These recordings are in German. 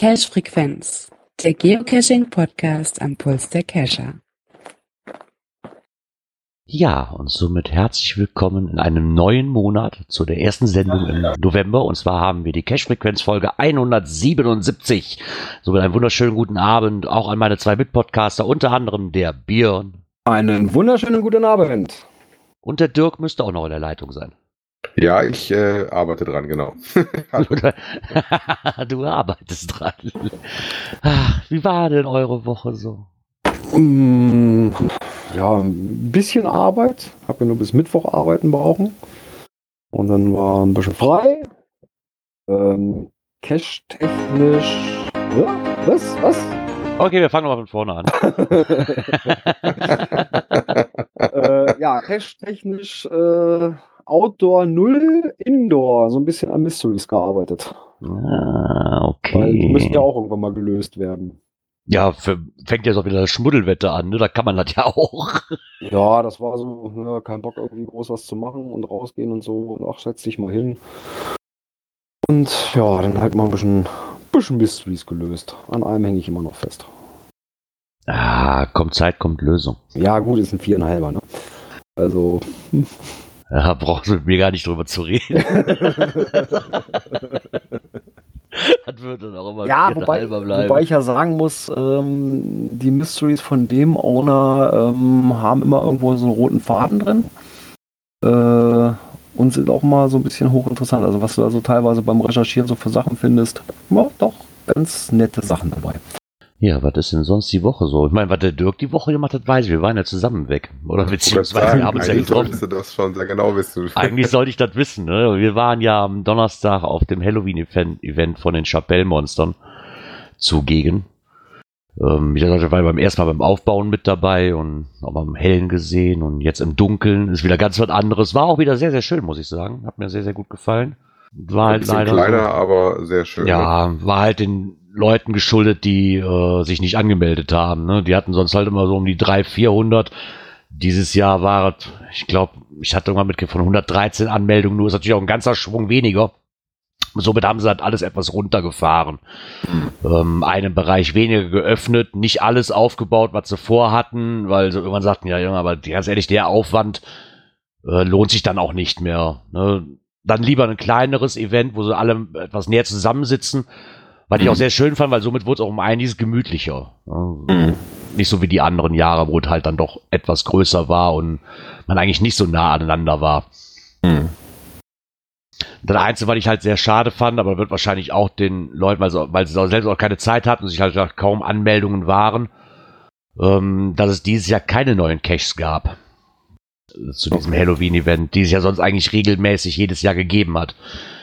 Cache Frequenz, der Geocaching Podcast am Puls der Cacher. Ja, und somit herzlich willkommen in einem neuen Monat zu der ersten Sendung im November. Und zwar haben wir die Cache-Frequenz Folge 177. Somit einen wunderschönen guten Abend auch an meine zwei Mitpodcaster, unter anderem der Björn. Einen wunderschönen guten Abend. Und der Dirk müsste auch noch in der Leitung sein. Ja, ich äh, arbeite dran, genau. du arbeitest dran. Ach, Wie war denn eure Woche so? Ja, ein bisschen Arbeit. Hab ja nur bis Mittwoch arbeiten brauchen. Und dann war ein bisschen frei. Ähm, Cash-technisch. Ja, was? Was? Okay, wir fangen mal von vorne an. äh, ja, Cash-technisch äh, Outdoor 0, Indoor. So ein bisschen an Mysteries gearbeitet. Ah, Weil die müssen okay. ja auch irgendwann mal gelöst werden. Ja, für, fängt jetzt auch wieder das Schmuddelwetter an, ne? Da kann man das ja auch. Ja, das war so, ne, kein Bock irgendwie groß was zu machen und rausgehen und so. Und ach, setz dich mal hin. Und ja, dann halt mal ein bisschen, bisschen Mysteries gelöst. An einem hänge ich immer noch fest. Ah, kommt Zeit, kommt Lösung. Ja, gut, ist ein viereinhalber, ne? Also, Da brauchst du mit mir gar nicht drüber zu reden. das würde dann auch immer ja, wobei, wobei ich ja sagen muss, ähm, die Mysteries von dem Owner ähm, haben immer irgendwo so einen roten Faden drin. Äh, und sind auch mal so ein bisschen hochinteressant. Also was du also teilweise beim Recherchieren so für Sachen findest, ja, doch ganz nette Sachen dabei. Ja, was ist denn sonst die Woche so? Ich meine, was der Dirk die Woche gemacht hat, weiß ich. Wir waren ja zusammen weg. Oder beziehungsweise wir haben uns ja eigentlich getroffen. solltest du das schon sehr genau wissen. Eigentlich sollte ich das wissen. Ne? Wir waren ja am Donnerstag auf dem Halloween-Event von den Chapelle-Monstern zugegen. Ähm, ich war beim ersten Mal beim Aufbauen mit dabei und auch beim Hellen gesehen und jetzt im Dunkeln ist wieder ganz was anderes. War auch wieder sehr, sehr schön, muss ich sagen. Hat mir sehr, sehr gut gefallen. War halt leider. kleiner, so- aber sehr schön. ne? ja, war halt den Leuten geschuldet, die äh, sich nicht angemeldet haben. Ne? Die hatten sonst halt immer so um die 300, 400. Dieses Jahr war es, ich glaube, ich hatte irgendwann mitgekriegt von 113 Anmeldungen, nur ist natürlich auch ein ganzer Schwung weniger. Somit haben sie halt alles etwas runtergefahren. Ähm, einen Bereich weniger geöffnet, nicht alles aufgebaut, was sie vorhatten, weil sie irgendwann sagten, ja, Junge, aber ganz ehrlich, der Aufwand äh, lohnt sich dann auch nicht mehr. Ne? Dann lieber ein kleineres Event, wo sie alle etwas näher zusammensitzen, was ich auch sehr schön fand, weil somit wurde es auch um einiges gemütlicher. Ne? Nicht so wie die anderen Jahre, wo es halt dann doch etwas größer war und man eigentlich nicht so nah aneinander war. Das Einzige, was ich halt sehr schade fand, aber wird wahrscheinlich auch den Leuten, weil sie, weil sie selbst auch keine Zeit hatten und sich halt kaum Anmeldungen waren, ähm, dass es dieses Jahr keine neuen Caches gab. Zu diesem Halloween-Event, die es ja sonst eigentlich regelmäßig jedes Jahr gegeben hat.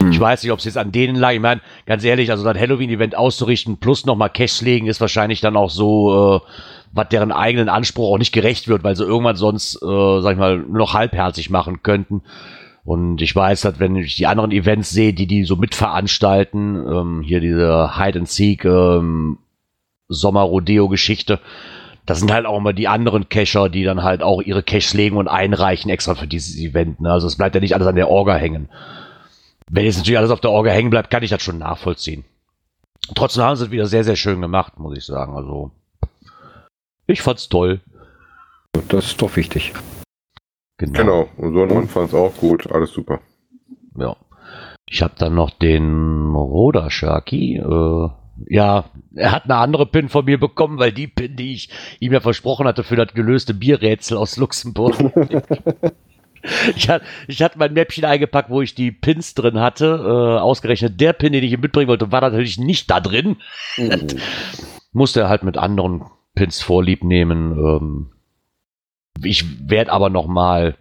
Ich weiß nicht, ob es jetzt an denen lag. Ich meine, ganz ehrlich, also das Halloween-Event auszurichten plus nochmal Caches legen, ist wahrscheinlich dann auch so, äh, was deren eigenen Anspruch auch nicht gerecht wird, weil sie irgendwann sonst, äh, sag ich mal, nur noch halbherzig machen könnten. Und ich weiß, dass wenn ich die anderen Events sehe, die die so mitveranstalten, ähm, hier diese Hide and Seek ähm, Sommer-Rodeo-Geschichte, das sind halt auch immer die anderen Cacher, die dann halt auch ihre Caches legen und einreichen extra für dieses Event. Ne? Also es bleibt ja nicht alles an der Orga hängen. Wenn jetzt natürlich alles auf der Orga hängen bleibt, kann ich das schon nachvollziehen. Trotzdem haben sie es wieder sehr, sehr schön gemacht, muss ich sagen. Also ich fand's toll. Das ist doch wichtig. Genau, und so man fand es auch gut, alles super. Ja. Ich habe dann noch den Roda Sharky. Äh, ja, er hat eine andere Pin von mir bekommen, weil die Pin, die ich ihm ja versprochen hatte für das gelöste Bierrätsel aus Luxemburg. ich, hat, ich hatte mein Mäppchen eingepackt, wo ich die Pins drin hatte. Äh, ausgerechnet der Pin, den ich ihm mitbringen wollte, war natürlich nicht da drin. Musste er halt mit anderen Pins vorlieb nehmen. Ähm, ich werde aber noch mal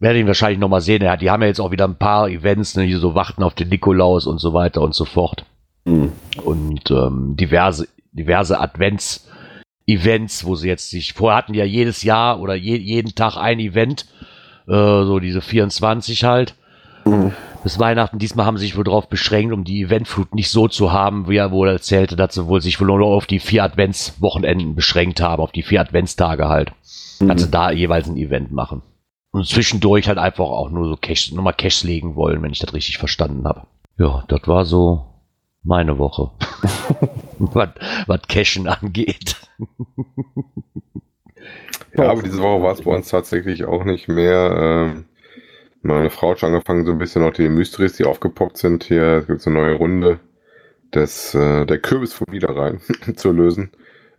werde ihn wahrscheinlich noch mal sehen. Ja, die haben ja jetzt auch wieder ein paar Events, ne, die so warten auf den Nikolaus und so weiter und so fort. Mhm. Und ähm, diverse, diverse Advents-Events, wo sie jetzt sich, vorher hatten ja jedes Jahr oder je, jeden Tag ein Event, äh, so diese 24 halt. Mhm. bis Weihnachten. Diesmal haben sie sich wohl darauf beschränkt, um die Eventflut nicht so zu haben, wie er wohl erzählte, dass sie wohl sich wohl nur auf die vier Adventswochenenden beschränkt haben, auf die vier Adventstage halt. Mhm. Dass sie da jeweils ein Event machen. Und zwischendurch halt einfach auch nur so Cash, nochmal Cash legen wollen, wenn ich das richtig verstanden habe. Ja, das war so meine Woche. was, was Cashen angeht. ja, aber diese Woche war es bei uns tatsächlich auch nicht mehr. Ähm, meine Frau hat schon angefangen, so ein bisschen auch die Mysteries, die aufgepoppt sind. Hier gibt es eine neue Runde des, äh, der Kürbis vom Wiederrhein zu lösen.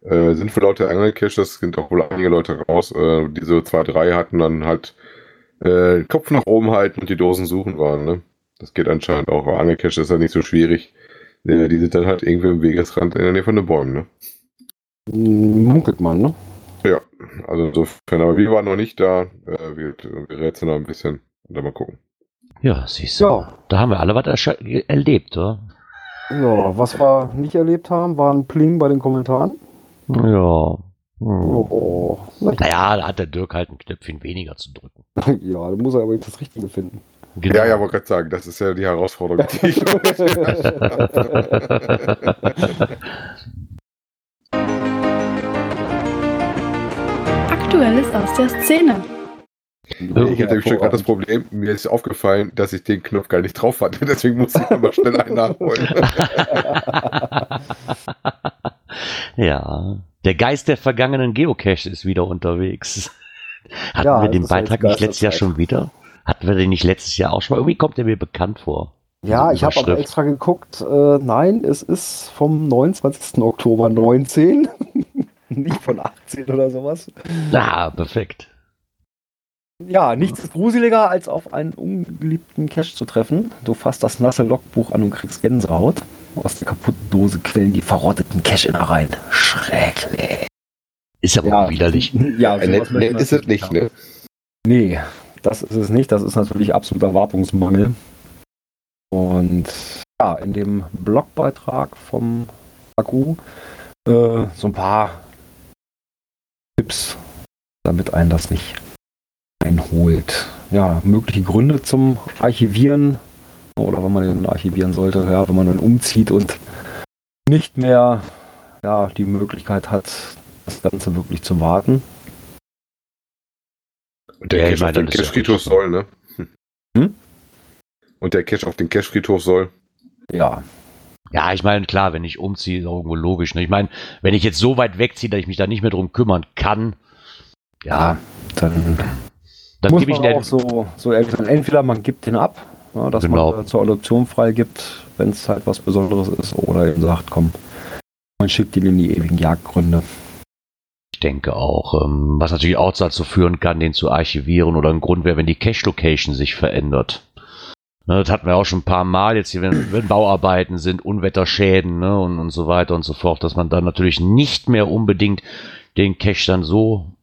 Äh, sind für Leute Angelcaches, sind auch wohl einige Leute raus. Äh, diese zwei, drei hatten dann halt äh, Kopf nach oben halten und die Dosen suchen waren. Ne? Das geht anscheinend auch. Angelcache ist halt nicht so schwierig. Ja, die sind dann halt irgendwie im Wegesrand in der Nähe von den Bäumen, ne? Munkelt man, ne? Ja, also insofern, aber wir waren noch nicht da. Äh, wir, wir rätseln noch ein bisschen und dann mal gucken. Ja, siehst du. Ja. Da haben wir alle was erlebt, oder? Ja, was wir nicht erlebt haben, war ein Pling bei den Kommentaren. Ja. Hm. Oh, naja, da hat der Dirk halt ein Knöpfchen weniger zu drücken. ja, da muss er aber nicht das Richtige finden. Genau. Ja, ja, wollte gerade sagen, das ist ja die Herausforderung, die ich Aktuelles aus der Szene. Ich hatte schon gerade das Problem, mir ist aufgefallen, dass ich den Knopf gar nicht drauf hatte, deswegen musste ich mal schnell einen nachholen. ja, der Geist der vergangenen Geocache ist wieder unterwegs. Hatten ja, wir den Beitrag nicht letztes Jahr schon wieder? Hatten wir den nicht letztes Jahr auch schon mal? Irgendwie kommt der mir bekannt vor. Ja, ich habe aber extra geguckt. Äh, nein, es ist vom 29. Oktober 19. nicht von 18 oder sowas. Ah, perfekt. Ja, nichts ist gruseliger, als auf einen ungeliebten Cache zu treffen. Du fasst das nasse Logbuch an und kriegst Gänsehaut. Aus der kaputten Dose quellen die verrotteten Cache-Innereien. Schrecklich. Ist aber ja, widerlich. Ja, äh, ne, ist es nicht, ne? Nee, das ist es nicht. Das ist natürlich absoluter Wartungsmangel. Und ja, in dem Blogbeitrag vom Akku äh, so ein paar Tipps, damit einen das nicht einholt. Ja, mögliche Gründe zum Archivieren oder wenn man den archivieren sollte, ja, wenn man dann umzieht und nicht mehr ja, die Möglichkeit hat, das Ganze wirklich zu warten. Und der ja, Cache auf den Cache-Friedhof soll, ne? Hm? Und der Cache auf den Cache-Friedhof soll. Ja. Ja, ich meine, klar, wenn ich umziehe, ist auch irgendwo logisch. Ne? Ich meine, wenn ich jetzt so weit wegziehe, dass ich mich da nicht mehr drum kümmern kann, ja, dann, dann muss man ich auch so, so entweder man gibt den ab, ja, dass genau. man zur Adoption freigibt, wenn es halt was Besonderes ist, oder eben sagt, komm, man schickt ihn in die ewigen Jagdgründe. Ich denke auch, ähm, was natürlich auch dazu führen kann, den zu archivieren oder ein Grund wäre, wenn die Cache-Location sich verändert. Ne, das hatten wir auch schon ein paar Mal jetzt hier, wenn, wenn Bauarbeiten sind, Unwetterschäden ne, und, und so weiter und so fort, dass man dann natürlich nicht mehr unbedingt den Cache dann so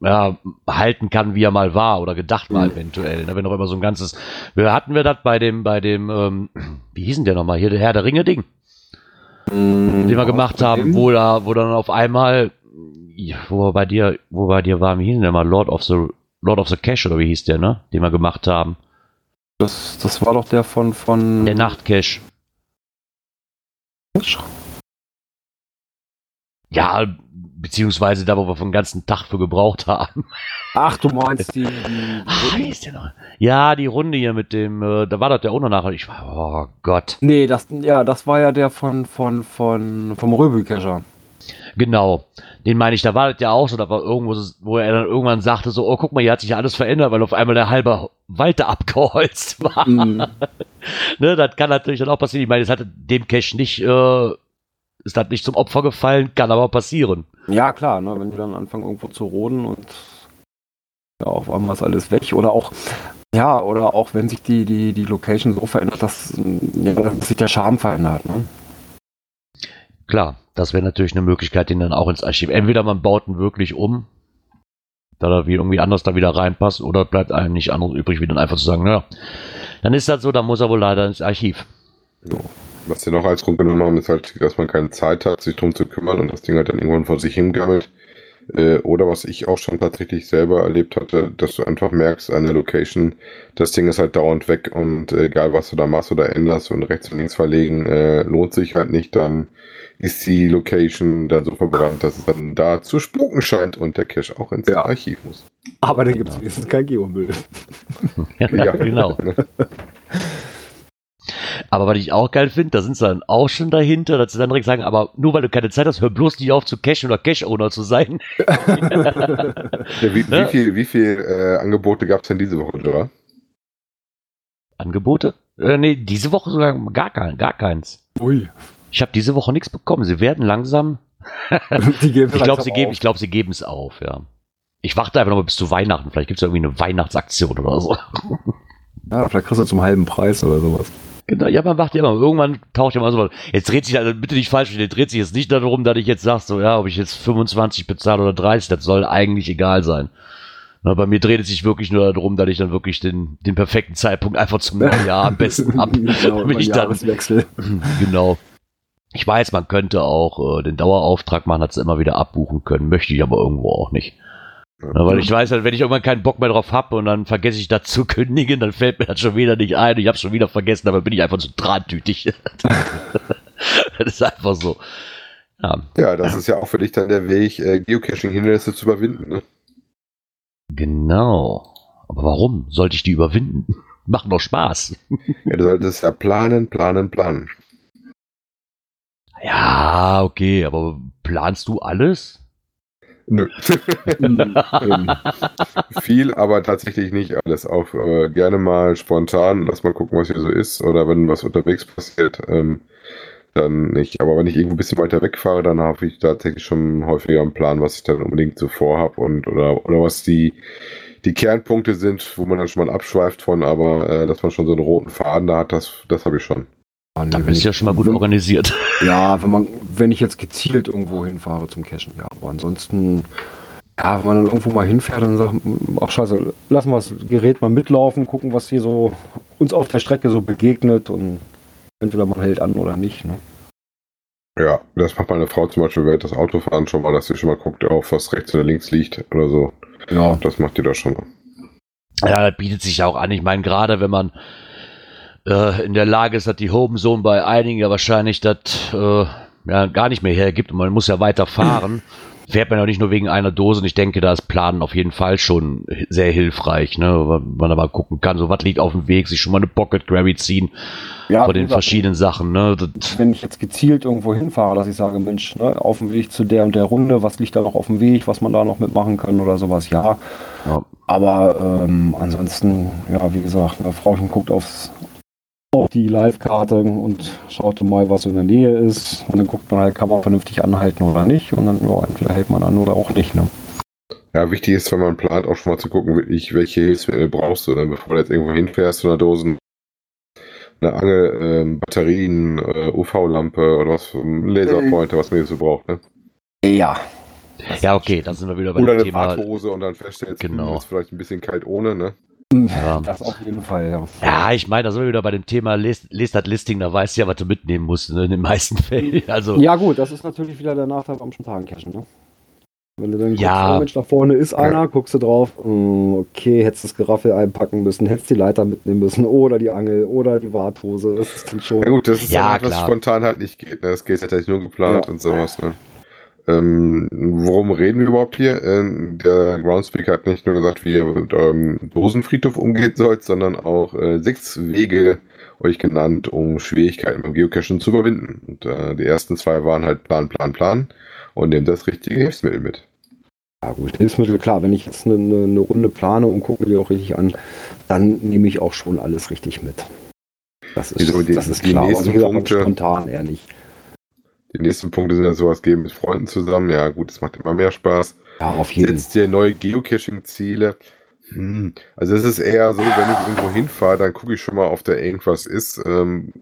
ja, halten kann, wie er mal war oder gedacht war eventuell. Ne, wenn auch immer so ein ganzes, wir hatten wir das bei dem, bei dem, ähm, wie hieß denn der nochmal hier, der Herr der Ringe Ding, mhm, den wir gemacht haben, wo da, wo dann auf einmal wo bei dir, wo bei dir waren, wie hieß der mal? Lord of the Lord of the Cash oder wie hieß der, ne? Den wir gemacht haben. Das, das war doch der von, von. Der Nachtcash. Ja, beziehungsweise da, wo wir den ganzen Tag für gebraucht haben. Ach, du meinst die. die ah, wie ist der noch? Ja, die Runde hier mit dem, äh, da war das der auch noch nachher. Ich war, oh Gott. Nee, das, ja, das war ja der von, von, von, vom Röbelkescher. Genau. Den meine ich, da war das ja auch so, da war irgendwo, wo er dann irgendwann sagte so, oh, guck mal, hier hat sich ja alles verändert, weil auf einmal der halbe Wald da abgeholzt war. Mm. ne, das kann natürlich dann auch passieren. Ich meine, es hat dem Cash nicht, äh, ist das nicht zum Opfer gefallen, kann aber passieren. Ja, klar, ne, wenn die dann anfangen irgendwo zu roden und ja, auf einmal ist alles weg oder auch, ja, oder auch wenn sich die, die, die Location so verändert, dass, ja, dass sich der Charme verändert, ne? Klar, das wäre natürlich eine Möglichkeit, den dann auch ins Archiv. Entweder man baut ihn wirklich um, da er wie irgendwie anders da wieder reinpasst, oder bleibt einem nicht anderes übrig, wie dann einfach zu sagen, naja, dann ist das so, dann muss er wohl leider ins Archiv. So. Was sie noch als Grund genommen haben, ist halt, dass man keine Zeit hat, sich drum zu kümmern und das Ding halt dann irgendwann vor sich hingammelt. Äh, oder was ich auch schon tatsächlich selber erlebt hatte, dass du einfach merkst, eine Location, das Ding ist halt dauernd weg und äh, egal was du da machst oder änderst und rechts und links verlegen, äh, lohnt sich halt nicht, dann ist die Location dann so verbrannt, dass es dann da zu spuken scheint und der Cache auch ins Ja. Archiv muss. Aber dann gibt es wenigstens kein Geomüll. Ja, Ja. genau. Aber was ich auch geil finde, da sind sie dann auch schon dahinter, dass sie dann direkt sagen, aber nur weil du keine Zeit hast, hör bloß nicht auf zu Cash oder Cash-Owner zu sein. Ja, wie, Ja. wie viel, wie viel äh, Angebote gab es denn diese Woche, Jura? Angebote? Äh, nee, diese Woche sogar gar, kein, gar keins. Ui. Ich habe diese Woche nichts bekommen. Sie werden langsam. Die geben Ich glaube, sie geben, auf. ich glaube, sie geben es auf, ja. Ich warte einfach noch mal bis zu Weihnachten. Vielleicht gibt es irgendwie eine Weihnachtsaktion oder so. Ja, vielleicht kriegst du zum halben Preis oder sowas. Genau, ja, man macht ja immer, irgendwann taucht ja mal so, jetzt dreht sich, also bitte nicht falsch verstehen, dreht sich jetzt nicht darum, dass ich jetzt sage, so, ja, ob ich jetzt 25 bezahle oder 30, das soll eigentlich egal sein. Na, bei mir dreht es sich wirklich nur darum, dass ich dann wirklich den, den perfekten Zeitpunkt einfach zum neuen Jahr am besten habe. genau, Wenn ich dann- Jahreswechsel. genau. Ich weiß, man könnte auch äh, den Dauerauftrag machen, hat es immer wieder abbuchen können, möchte ich aber irgendwo auch nicht. Na, weil ich weiß halt, wenn ich irgendwann keinen Bock mehr drauf habe und dann vergesse ich das zu kündigen, dann fällt mir das schon wieder nicht ein. Ich habe schon wieder vergessen, aber bin ich einfach zu drahttütig. das ist einfach so. Ja, Ja, das ist ja auch für dich dann der Weg, äh, Geocaching-Hindernisse zu überwinden. Ne? genau. Aber warum sollte ich die überwinden? Macht doch Spaß. Ja, du solltest ja planen, planen, planen. Ja, okay, aber planst du alles? Nö. Ähm, Viel, aber tatsächlich nicht alles. Auch äh, gerne mal spontan, lass mal gucken, was hier so ist. Oder wenn was unterwegs passiert, ähm, dann nicht. Aber wenn ich irgendwo ein bisschen weiter wegfahre, dann habe ich tatsächlich schon häufiger einen Plan, was ich dann unbedingt so vorhab und oder, oder was die, die Kernpunkte sind, wo man dann schon mal abschweift von, aber äh, dass man schon so einen roten Faden da hat, das, das habe ich schon. Ah, nee, Dann bist du ja schon mal gut wenn- organisiert. Ja, wenn man, wenn ich jetzt gezielt irgendwo hinfahre zum Cashen, ja. Aber ansonsten, ja, wenn man dann irgendwo mal hinfährt und sagt, ach scheiße, lassen wir das Gerät mal mitlaufen, gucken, was hier so uns auf der Strecke so begegnet und entweder man hält an oder nicht. Ne? Ja, das macht meine Frau zum Beispiel während das Autofahren schon mal, dass sie schon mal guckt, auf was rechts oder links liegt oder so. Ja, Das macht die da schon mal. Ja, das bietet sich ja auch an. Ich meine, gerade wenn man äh, in der Lage ist, dass die Zone bei einigen ja wahrscheinlich das äh, ja, gar nicht mehr hergibt und man muss ja weiter fahren, fährt man ja nicht nur wegen einer Dose. Und ich denke, da ist Planen auf jeden Fall schon sehr hilfreich, ne? weil man da mal gucken kann, so was liegt auf dem Weg, sich schon mal eine Pocket Gravity ziehen ja von den gesagt, verschiedenen Sachen. Ne? Das, wenn ich jetzt gezielt irgendwo hinfahre, dass ich sage, Mensch, ne, auf dem Weg zu der und der Runde, was liegt da noch auf dem Weg, was man da noch mitmachen kann oder sowas, ja. ja. Aber ähm, ansonsten, ja, wie gesagt, eine Frauchen guckt aufs, auf die Live-Karte und schaut mal, was in der Nähe ist. Und dann guckt man halt, kann man vernünftig anhalten oder nicht. Und dann, ja, entweder hält man an oder auch nicht. Ne? Ja, wichtig ist, wenn man plant, auch schon mal zu gucken, wirklich, welche Hilfsmittel brauchst du, dann, bevor du jetzt irgendwo hinfährst zu einer Dosen. Eine Angel, ähm, Batterien, äh, UV-Lampe oder was, ein Laserpointer, was man hier so braucht. Ne? Ja. ja, okay, da sind wir wieder bei Oder dem eine Thema. Badhose und dann feststellst, Genau. ist vielleicht ein bisschen kalt ohne. Ne? Ja. Das auf jeden Fall, ja. Ja, ich meine, da sind wir wieder bei dem Thema List, List das Listing, da weißt du ja, was du mitnehmen musst, ne, in den meisten Fällen. Also, Ja, gut, das ist natürlich wieder der Nachteil beim Spontancashen. Ne? Wenn du dann guckst, Ja. oh Mensch, da vorne ist einer, guckst du drauf, hm, okay, hättest das Geraffel einpacken müssen, hättest die Leiter mitnehmen müssen oder die Angel oder die Warthose. Das ist dann schon. Ja gut, das ist Ja, ja, was spontan halt nicht geht. Ne? Das geht tatsächlich nur geplant Ja. und sowas. Ne? Ähm, worum reden wir überhaupt hier? Ähm, der Groundspeaker hat nicht nur gesagt, wie ihr mit eurem Dosenfriedhof umgehen sollt, sondern auch äh, sechs Wege euch genannt, um Schwierigkeiten beim Geocachen zu überwinden. Und äh, die ersten zwei waren halt Plan, Plan, Plan und nehmt das richtige Hilfsmittel mit. Ja gut, Hilfsmittel, klar, wenn ich jetzt eine, eine, Runde plane und gucke die auch richtig an, dann nehme ich auch schon alles richtig mit. Das ist, Wieso, die- das ist die klar. nächsten wie gesagt, Punkte- spontan eher nicht. Die nächsten Punkte sind ja sowas gehen mit Freunden zusammen. Ja gut, das macht immer mehr Spaß. Ja, auf jeden Fall. Setzt dir neue Geocaching-Ziele. Hm, Also es ist eher so, wenn ich irgendwo hinfahre, dann gucke ich schon mal, ob da irgendwas ist. Ähm,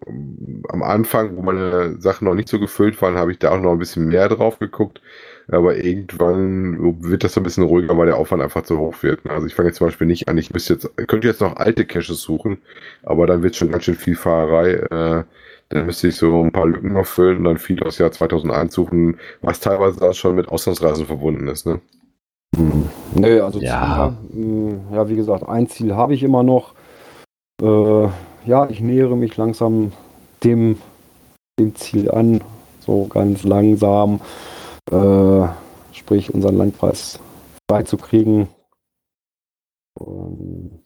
am Anfang, wo meine Sachen noch nicht so gefüllt waren, habe ich da auch noch ein bisschen mehr drauf geguckt. Aber irgendwann wird das so ein bisschen ruhiger, weil der Aufwand einfach zu hoch wird. ne? Also ich fange jetzt zum Beispiel nicht an, ich müsste jetzt, könnte jetzt noch alte Caches suchen, aber dann wird schon ganz schön viel Fahrerei. Äh, dann müsste ich so ein paar Lücken noch füllen und dann viel aus Jahr 2001 suchen, was teilweise auch schon mit Auslandsreisen verbunden ist. Ne? Hm. Nee, also Ja. Ziele, mh, ja, wie gesagt, ein Ziel habe ich immer noch. Äh, ja, ich nähere mich langsam dem, dem Ziel an, so ganz langsam. Äh, sprich, unseren Landpreis freizukriegen. Ähm,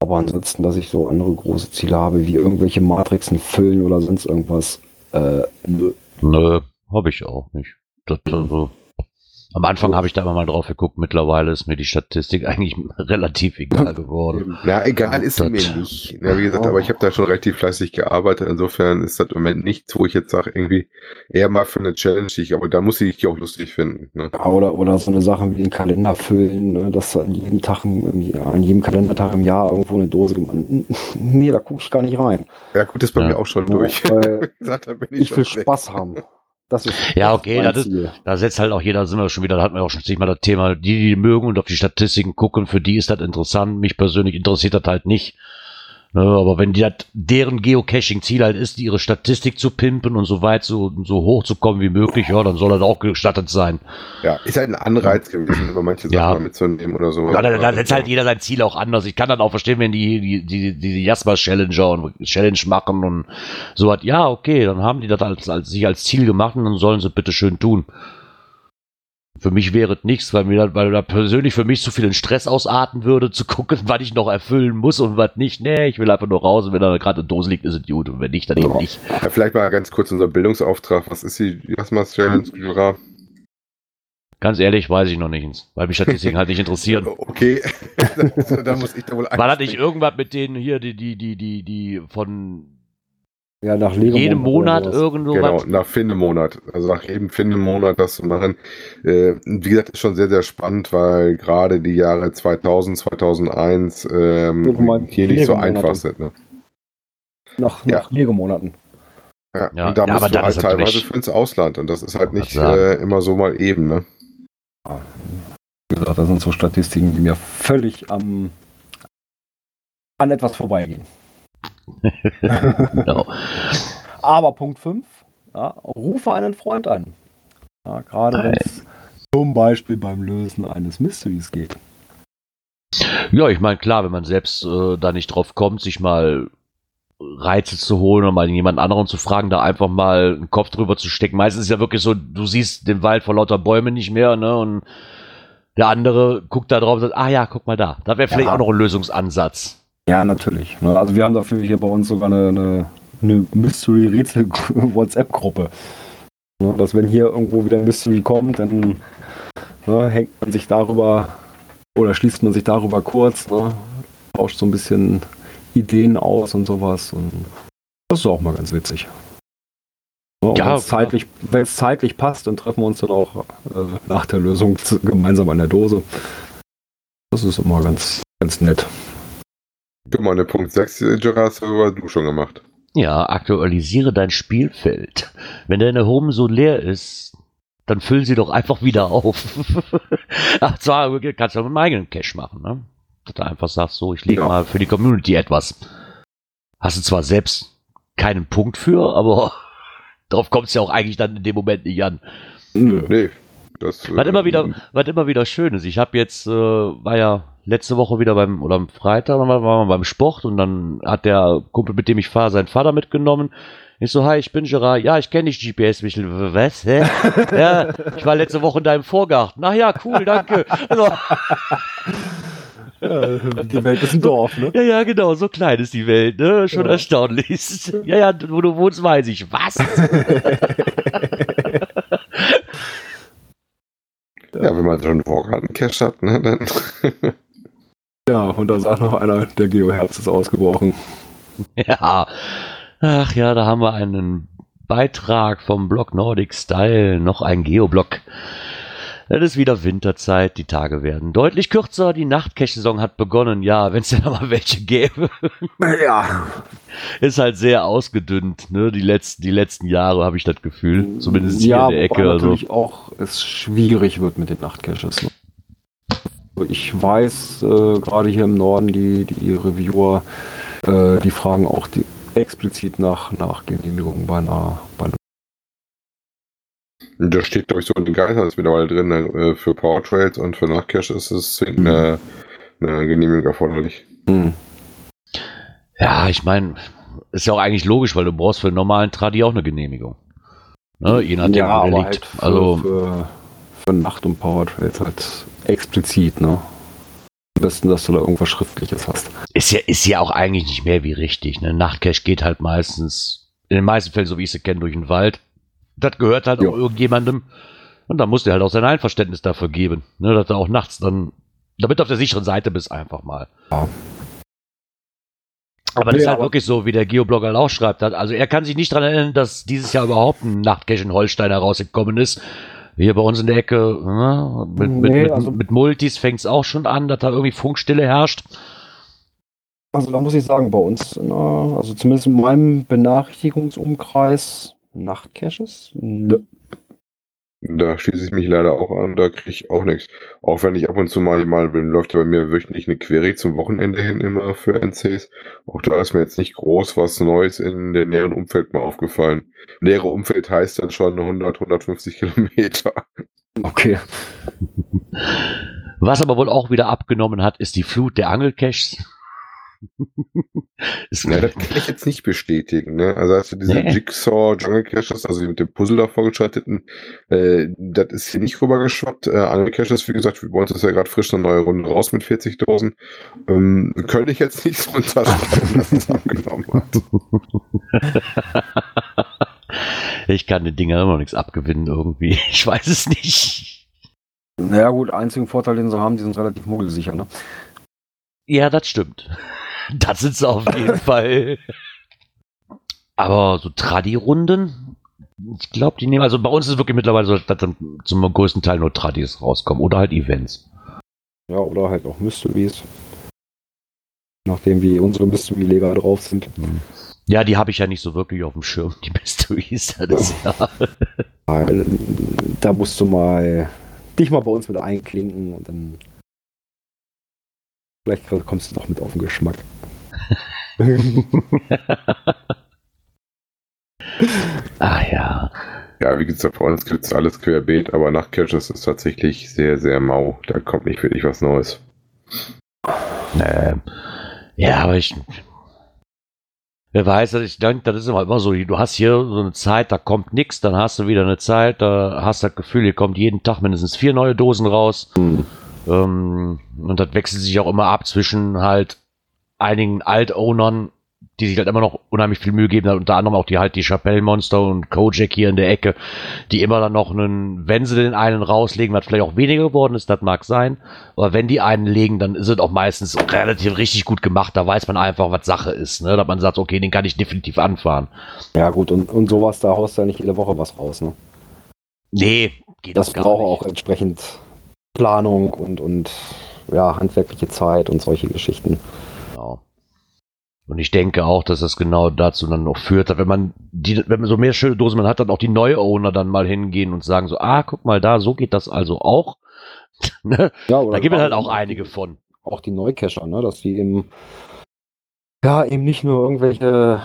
aber ansonsten, dass ich so andere große Ziele habe, wie irgendwelche Matrixen füllen oder sonst irgendwas. Äh, nö. Nö, habe ich auch nicht. Das, also, am Anfang habe ich da immer mal drauf geguckt, mittlerweile ist mir die Statistik eigentlich relativ egal geworden. Na, egal ist sie mir Das- nicht. Ja, wie gesagt, aber ich habe da schon relativ fleißig gearbeitet. Insofern ist das im Moment nichts, wo ich jetzt sage, irgendwie eher mal für eine Challenge, ich, aber da muss ich die auch lustig finden. Ne? Ja, Oder, oder so eine Sache wie den Kalender füllen, ne, dass du an jedem Tag, im, im Jahr- an jedem Kalendertag im Jahr irgendwo eine Dose gemacht Nee, da gucke ich gar nicht rein. Ja, gut, ist bei Ja. mir auch schon durch. Weil Wie gesagt, da bin ich will. Spaß haben. Das ist Ja, okay, das ist-. Da setzt halt auch jeder, sind wir schon wieder, da hatten wir auch schon mal das Thema, die, die mögen und auf die Statistiken gucken, für die ist das interessant. Mich persönlich interessiert das halt nicht. Ne, aber wenn die das, deren Geocaching-Ziel halt ist, ihre Statistik zu pimpen und so weit so, so hoch zu kommen wie möglich, ja, dann soll das auch gestattet sein. Ja, ist halt ein Anreiz gewesen, über manche Sachen Ja. mitzunehmen oder so. Ja, da, da setzt halt jeder sein Ziel auch anders. Ich kann dann auch verstehen, wenn die, die, die, die Jasper Challenger und Challenge machen und so hat, ja, okay, dann haben die das als, als, sich als Ziel gemacht und dann sollen sie bitte schön tun. Für mich wäre es nichts, weil mir da, weil da persönlich für mich zu viel in Stress ausarten würde, zu gucken, was ich noch erfüllen muss und was nicht. Nee, ich will einfach nur raus und wenn da gerade eine Dose liegt, ist es gut und wenn nicht, dann eben Ja. nicht. Ja, vielleicht mal ganz kurz unser Bildungsauftrag. Was ist die Jasmas Challenge, Jura? Ganz ehrlich, weiß ich noch nicht, weil mich Statistiken halt nicht interessieren. Okay, da muss ich da wohl War das nicht irgendwas mit denen hier, die, die, die, die, die von Ja, nach Lego jedem Monat sowas. irgendwo Genau, was? nach Findemonat. Also nach jedem Findemonat das zu machen. Äh, wie gesagt, ist schon sehr, sehr spannend, weil gerade die Jahre 2000, 2001 ähm, hier nicht so einfach sind. Ne? Nach, Ja. nach Lego-Monaten. Ja, Ja, und da ja, musst aber du halt teilweise für ins Ausland und das ist halt nicht äh, immer so mal eben. Ne? Wie gesagt, das sind so Statistiken, die mir völlig am an etwas vorbeigehen. Genau. Aber Punkt 5, ja, rufe einen Freund an. Ja, gerade wenn es zum Beispiel beim Lösen eines Mysteries geht. Ja, ich meine, klar, wenn man selbst äh, da nicht drauf kommt, sich mal Reize zu holen und mal jemand anderen zu fragen, da einfach mal einen Kopf drüber zu stecken. Meistens ist ja wirklich so, du siehst den Wald vor lauter Bäumen nicht mehr, ne? Und der andere guckt da drauf und sagt, ah ja, guck mal da. Da wäre vielleicht Ja. auch noch ein Lösungsansatz. Ja, natürlich. ne. Also wir haben dafür hier bei uns sogar eine, eine, eine Mystery-Rätsel-WhatsApp-Gruppe. Ne, Dass wenn hier irgendwo wieder ein Mystery kommt, dann ne, hängt man sich darüber oder schließt man sich darüber kurz, ne, tauscht so ein bisschen Ideen aus und sowas. Und das ist auch mal ganz witzig. Ne, und Ja, wenn es zeitlich, wenn es zeitlich passt, dann treffen wir uns dann auch äh, nach der Lösung gemeinsam an der Dose. Das ist immer ganz, ganz nett. Guck mal, eine Punkt 6, Gerard, hast du schon gemacht. Ja, aktualisiere dein Spielfeld. Wenn deine Home so leer ist, dann füll sie doch einfach wieder auf. Ach, zwar kannst du mit dem eigenen Cache machen, ne? Dass du einfach sagst, so, ich lege Ja. mal für die Community etwas. Hast du zwar selbst keinen Punkt für, aber darauf kommt es ja auch eigentlich dann in dem Moment nicht an. Nö. Nee. Das, Was äh, immer wieder, was immer wieder schön ist. Ich habe jetzt, äh, war ja letzte Woche wieder beim, oder am Freitag waren wir beim Sport und dann hat der Kumpel, mit dem ich fahre, seinen Vater mitgenommen. Ich so, hi, ich bin Gerard. Ja, ich kenne dich GPS. Ich, was? Hä? ja, ich war letzte Woche in deinem Vorgarten. Ach ja, cool, danke. Also, Ja, die Welt ist ein Dorf, ne? ja, ja, genau, so klein ist die Welt, ne? Schon Ja. erstaunlich. Ja, ja, wo du wohnst, weiß ich. Was? Ja, wenn man so einen Vorgarten-Cache hat, ne, dann. Ja, und da sagt noch einer, der Geoherz ist ausgebrochen. Ja. Ach ja, da haben wir einen Beitrag vom Blog Nordic Style, noch ein Geoblog. Es ist wieder Winterzeit, die Tage werden deutlich kürzer, die Nachtcache-Saison hat begonnen. Ja, wenn es denn mal welche gäbe. Ja. Ist halt sehr ausgedünnt, ne? Die letzten, die letzten Jahre habe ich das Gefühl. Zumindest hier ja, in der Ecke. wobei Also. natürlich auch es schwierig wird mit den Nachtcaches. Ne? Also Ich weiß, äh, gerade hier im Norden, die, die Reviewer, äh, die fragen auch die explizit nach, nach Genehmigungen bei einer, bei einer Da steht, glaube ich, so in den Geistern ist mittlerweile drin, äh, für Powertrails und für Nachtcache ist es zwingend Mhm. eine, eine Genehmigung erforderlich. hm. Ja, ich meine, ist ja auch eigentlich logisch, weil du brauchst für einen normalen Tradi auch eine Genehmigung. Ne? Je nachdem, ja, wo der aber liegt. halt für, also, für, für Nacht- und Powertrails halt explizit, ne? Am besten, dass du da irgendwas Schriftliches hast. ist ja, ist ja auch eigentlich nicht mehr wie richtig. Ne? Nachtcache geht halt meistens, in den meisten Fällen, so wie ich sie kenne, durch den Wald. Das gehört halt Ja. auch irgendjemandem. Und dann musst du halt auch sein Einverständnis dafür geben. Ne? Dass du auch nachts dann, damit du auf der sicheren Seite bist, einfach mal. Ja. Aber das Nee, ist halt wirklich so, wie der Geoblogger auch schreibt. hat. Also er kann sich nicht daran erinnern, dass dieses Jahr überhaupt ein Nachtcache in Holstein herausgekommen ist. Hier bei uns in der Ecke, ne? mit, mit, Nee, mit, also- mit Multis fängt es auch schon an, dass da irgendwie Funkstille herrscht. Also da muss ich sagen, bei uns, na, also zumindest in meinem Benachrichtigungsumkreis Nachtcaches? Nö. Da schließe ich mich leider auch an, da kriege ich auch nichts. Auch wenn ich ab und zu mal, mal bin, läuft ja bei mir wöchentlich eine Query zum Wochenende hin immer für NCs. Auch da ist mir jetzt nicht groß was Neues in der näheren Umfeld mal aufgefallen. Nähere Umfeld heißt dann schon 100, 150 Kilometer. Okay. Was aber wohl auch wieder abgenommen hat, ist die Flut der Angelcaches. Ist, Ja, das kann ich jetzt nicht bestätigen. Ne? Also hast du diese Nee. Jigsaw Jungle Caches, also die mit dem Puzzle davor geschalteten, äh, das ist hier nicht rübergeschwappt. Äh, Angle Caches, wie gesagt, bei uns ist ja gerade frisch eine neue Runde raus mit 40 Dosen. Ähm, könnte ich jetzt nicht so unterschreiben, dass es abgenommen hat. ich kann den Dinger immer noch nichts abgewinnen irgendwie. Ich weiß es nicht. Naja gut, einzigen Vorteil, den sie haben, die sind relativ muggelsicher, ne? Ja, das stimmt. Das sind sie auf jeden Fall. Aber so Tradi-Runden, ich glaube, die nehmen, also bei uns ist es wirklich mittlerweile so, dass dann zum größten Teil nur Tradis rauskommen oder halt Events. Ja, oder halt auch Mysteries. Nachdem wie unsere Mystery-Leger drauf sind. Ja, die habe ich ja nicht so wirklich auf dem Schirm, die Mysteries. Das ja. Da musst du mal dich mal bei uns mit einklinken und dann vielleicht kommst du noch mit auf den Geschmack. ah ja. Ja, wie gesagt, bei uns gibt es alles querbeet, aber nach Caches ist tatsächlich sehr, sehr mau. Da kommt nicht wirklich was Neues. Ähm, ja, aber ich. Wer weiß, dass ich denke, das ist immer, immer so, du hast hier so eine Zeit, da kommt nichts, dann hast du wieder eine Zeit, da hast du das Gefühl, hier kommt jeden Tag mindestens vier neue Dosen raus. Hm. Ähm, und das wechselt sich auch immer ab zwischen halt einigen Alt-Ownern, die sich halt immer noch unheimlich viel Mühe geben, unter anderem auch die halt die Chapelle-Monster und Kojak hier in der Ecke, die immer dann noch einen, wenn sie den einen rauslegen, was vielleicht auch weniger geworden ist, das mag sein, aber wenn die einen legen, dann ist es auch meistens relativ richtig gut gemacht, da weiß man einfach, was Sache ist, ne? dass man sagt, okay, den kann ich definitiv anfahren. Ja gut, und, und sowas, da haust du ja nicht jede Woche was raus, ne? Nee, geht Das gar braucht auch entsprechend Planung und, und ja, handwerkliche Zeit und solche Geschichten. Genau. Und ich denke auch, dass das genau dazu dann noch führt, dass wenn man die, wenn man so mehr schöne Dosen man hat, dann auch die Neu-Owner dann mal hingehen und sagen so, ah, guck mal da, so geht das also auch. Ne? Ja, da gibt es halt auch einige von. Auch die Neucacher, ne? Dass die eben ja eben nicht nur irgendwelche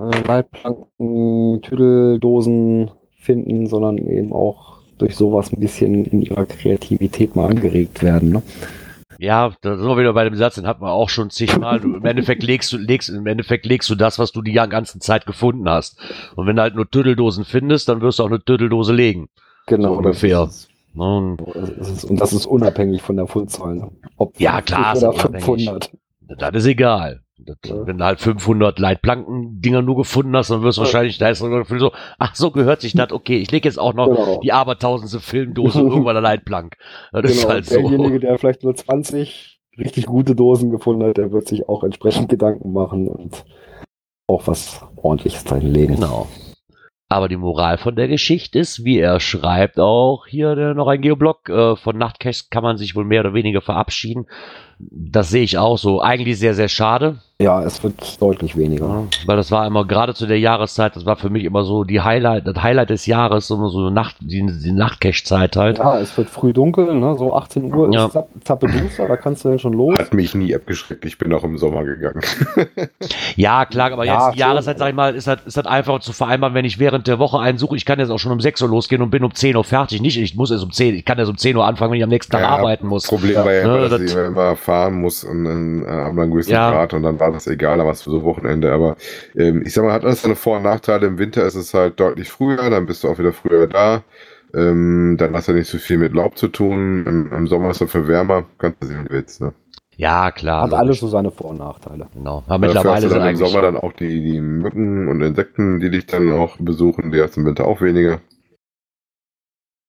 äh, Leitplanken, Tüdeldosen finden, sondern eben auch durch sowas ein bisschen in ihrer Kreativität mal angeregt werden. Ne? Ja, da sind wir wieder bei dem Satz, den hat man auch schon zigmal. Du, Im Endeffekt legst du, legst, im Endeffekt legst du das, was du die ganze Zeit gefunden hast. Und wenn du halt nur Tüdeldosen findest, dann wirst du auch eine Tüdeldose legen. Genau, So ungefähr. Ne? Und das ist, und das ist unabhängig von der Fundzahl. Ob Ja, klar, 50 oder ist unabhängig. 500. Das ist egal. Das, Ja. Wenn du halt 500 Leitplanken-Dinger nur gefunden hast, dann wirst du wahrscheinlich, da ist das Gefühl so, ach, so gehört sich das, okay, ich lege jetzt auch noch Genau. die abertausendste Filmdose irgendwo an der Leitplank. Das ist Genau, halt so. derjenige, der vielleicht nur 20 richtig gute Dosen gefunden hat, der wird sich auch entsprechend Gedanken machen und auch was ordentliches dahin legen. Genau. Aber die Moral von der Geschichte ist, wie er schreibt, auch hier der, noch ein Geoblog, äh, von Nachtcaches kann man sich wohl mehr oder weniger verabschieden. Das sehe ich auch so. Eigentlich sehr, sehr schade. Ja, es wird deutlich weniger. Ja, weil das war immer gerade zu der Jahreszeit, das war für mich immer so die Highlight, das Highlight des Jahres, immer so Nacht, die, die Nachtcache-Zeit halt. Ja, es wird früh dunkel, ne? so 18 Uhr Ja. ist Zapp- Zappeduster, da kannst du dann schon los. Hat mich nie abgeschreckt. Ich bin auch im Sommer gegangen. Ja, klar, aber Ja, jetzt die. Jahreszeit, sag ich mal, ist halt, ist halt einfach zu vereinbaren, wenn ich während der Woche einen suche. Ich kann jetzt auch schon um 6 Uhr losgehen und bin um 10 Uhr fertig. Nicht, ich muss erst um 10, ich kann erst um 10 Uhr anfangen, wenn ich am nächsten Tag Ja, arbeiten muss. Problem Ja. war ja immer, Ne, dass das- ich immer fahren muss und dann äh, ab einem gewissen Ja. Grad und dann war das egal, aber was für so Wochenende. Aber ähm, ich sag mal, hat alles seine Vor- und Nachteile. Im Winter ist es halt deutlich früher, dann bist du auch wieder früher da. Ähm, dann hast du nicht so viel mit Laub zu tun. Im, im Sommer ist es für wärmer. Kannst du sehen, wie du willst. Ne? Ja, klar. Hat alles so seine Vor- und Nachteile. Genau. Aber mittlerweile sind im. Sommer dann auch die, die Mücken und Insekten, die dich dann auch besuchen. Die hast du im Winter auch weniger.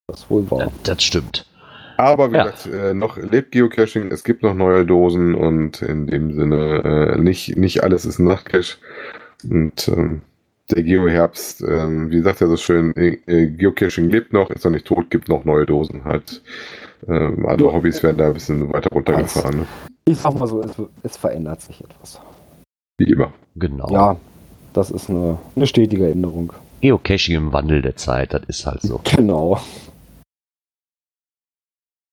Das wohl wahr. Das stimmt. Aber wie Ja. gesagt, äh, noch lebt Geocaching, es gibt noch neue Dosen und in dem Sinne, äh, nicht, nicht alles ist ein Nachtcache. Und ähm, der Geo-Herbst, ähm, wie sagt er so schön, äh, äh, Geocaching lebt noch, ist noch nicht tot, gibt noch neue Dosen halt. Ähm, andere Hobbys werden da ein bisschen weiter runtergefahren, ne? Ich sag mal so, es, es verändert sich etwas. wie immer. Genau. Ja, das ist eine, eine stetige Änderung. Geocaching im Wandel der Zeit, das ist halt so. Genau.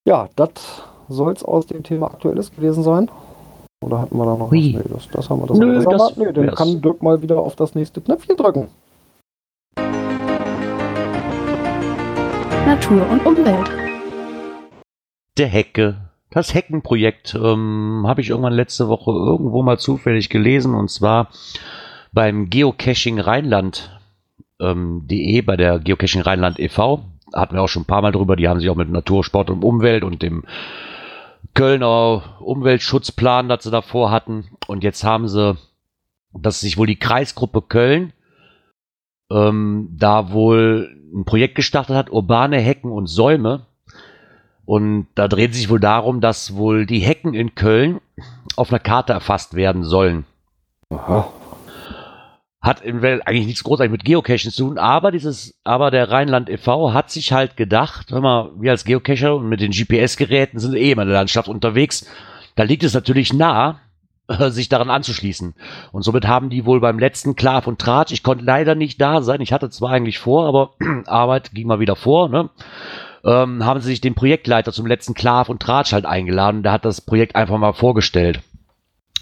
Ja, das soll es aus dem Thema Aktuelles gewesen sein. Oder hatten wir da noch Hui. was? Nee, das, das haben wir. Das Nö, haben wir. das Nö, dann wär's. kann Dirk mal wieder auf das nächste Knöpfchen drücken. Natur und Umwelt. Der Hecke. Das Heckenprojekt ähm, habe ich irgendwann letzte Woche irgendwo mal zufällig gelesen und zwar beim Geocaching Rheinland ähm, .de bei der Geocaching Rheinland e.V. Hatten wir auch schon ein paar Mal drüber. Die haben sich auch mit Natur, Sport und Umwelt und dem Kölner Umweltschutzplan, das sie davor hatten. Und jetzt haben sie, dass sich wohl die Kreisgruppe Köln ähm, da wohl ein Projekt gestartet hat, urbane Hecken und Säume. Und da dreht sich wohl darum, dass wohl die Hecken in Köln auf einer Karte erfasst werden sollen. Aha. Hat in Welt eigentlich nichts großartig mit Geocaching zu tun, aber dieses, aber der Rheinland e.V. hat sich halt gedacht, hör mal, wir als Geocacher mit den GPS-Geräten sind eh immer in der Landschaft unterwegs. Da liegt es natürlich nah, sich daran anzuschließen. Und somit haben die wohl beim letzten Klav und Tratsch, ich konnte leider nicht da sein, ich hatte zwar eigentlich vor, aber Arbeit ging mal wieder vor, ne? Ähm, haben sie sich den Projektleiter zum letzten Klav und Tratsch halt eingeladen. Der hat das Projekt einfach mal vorgestellt.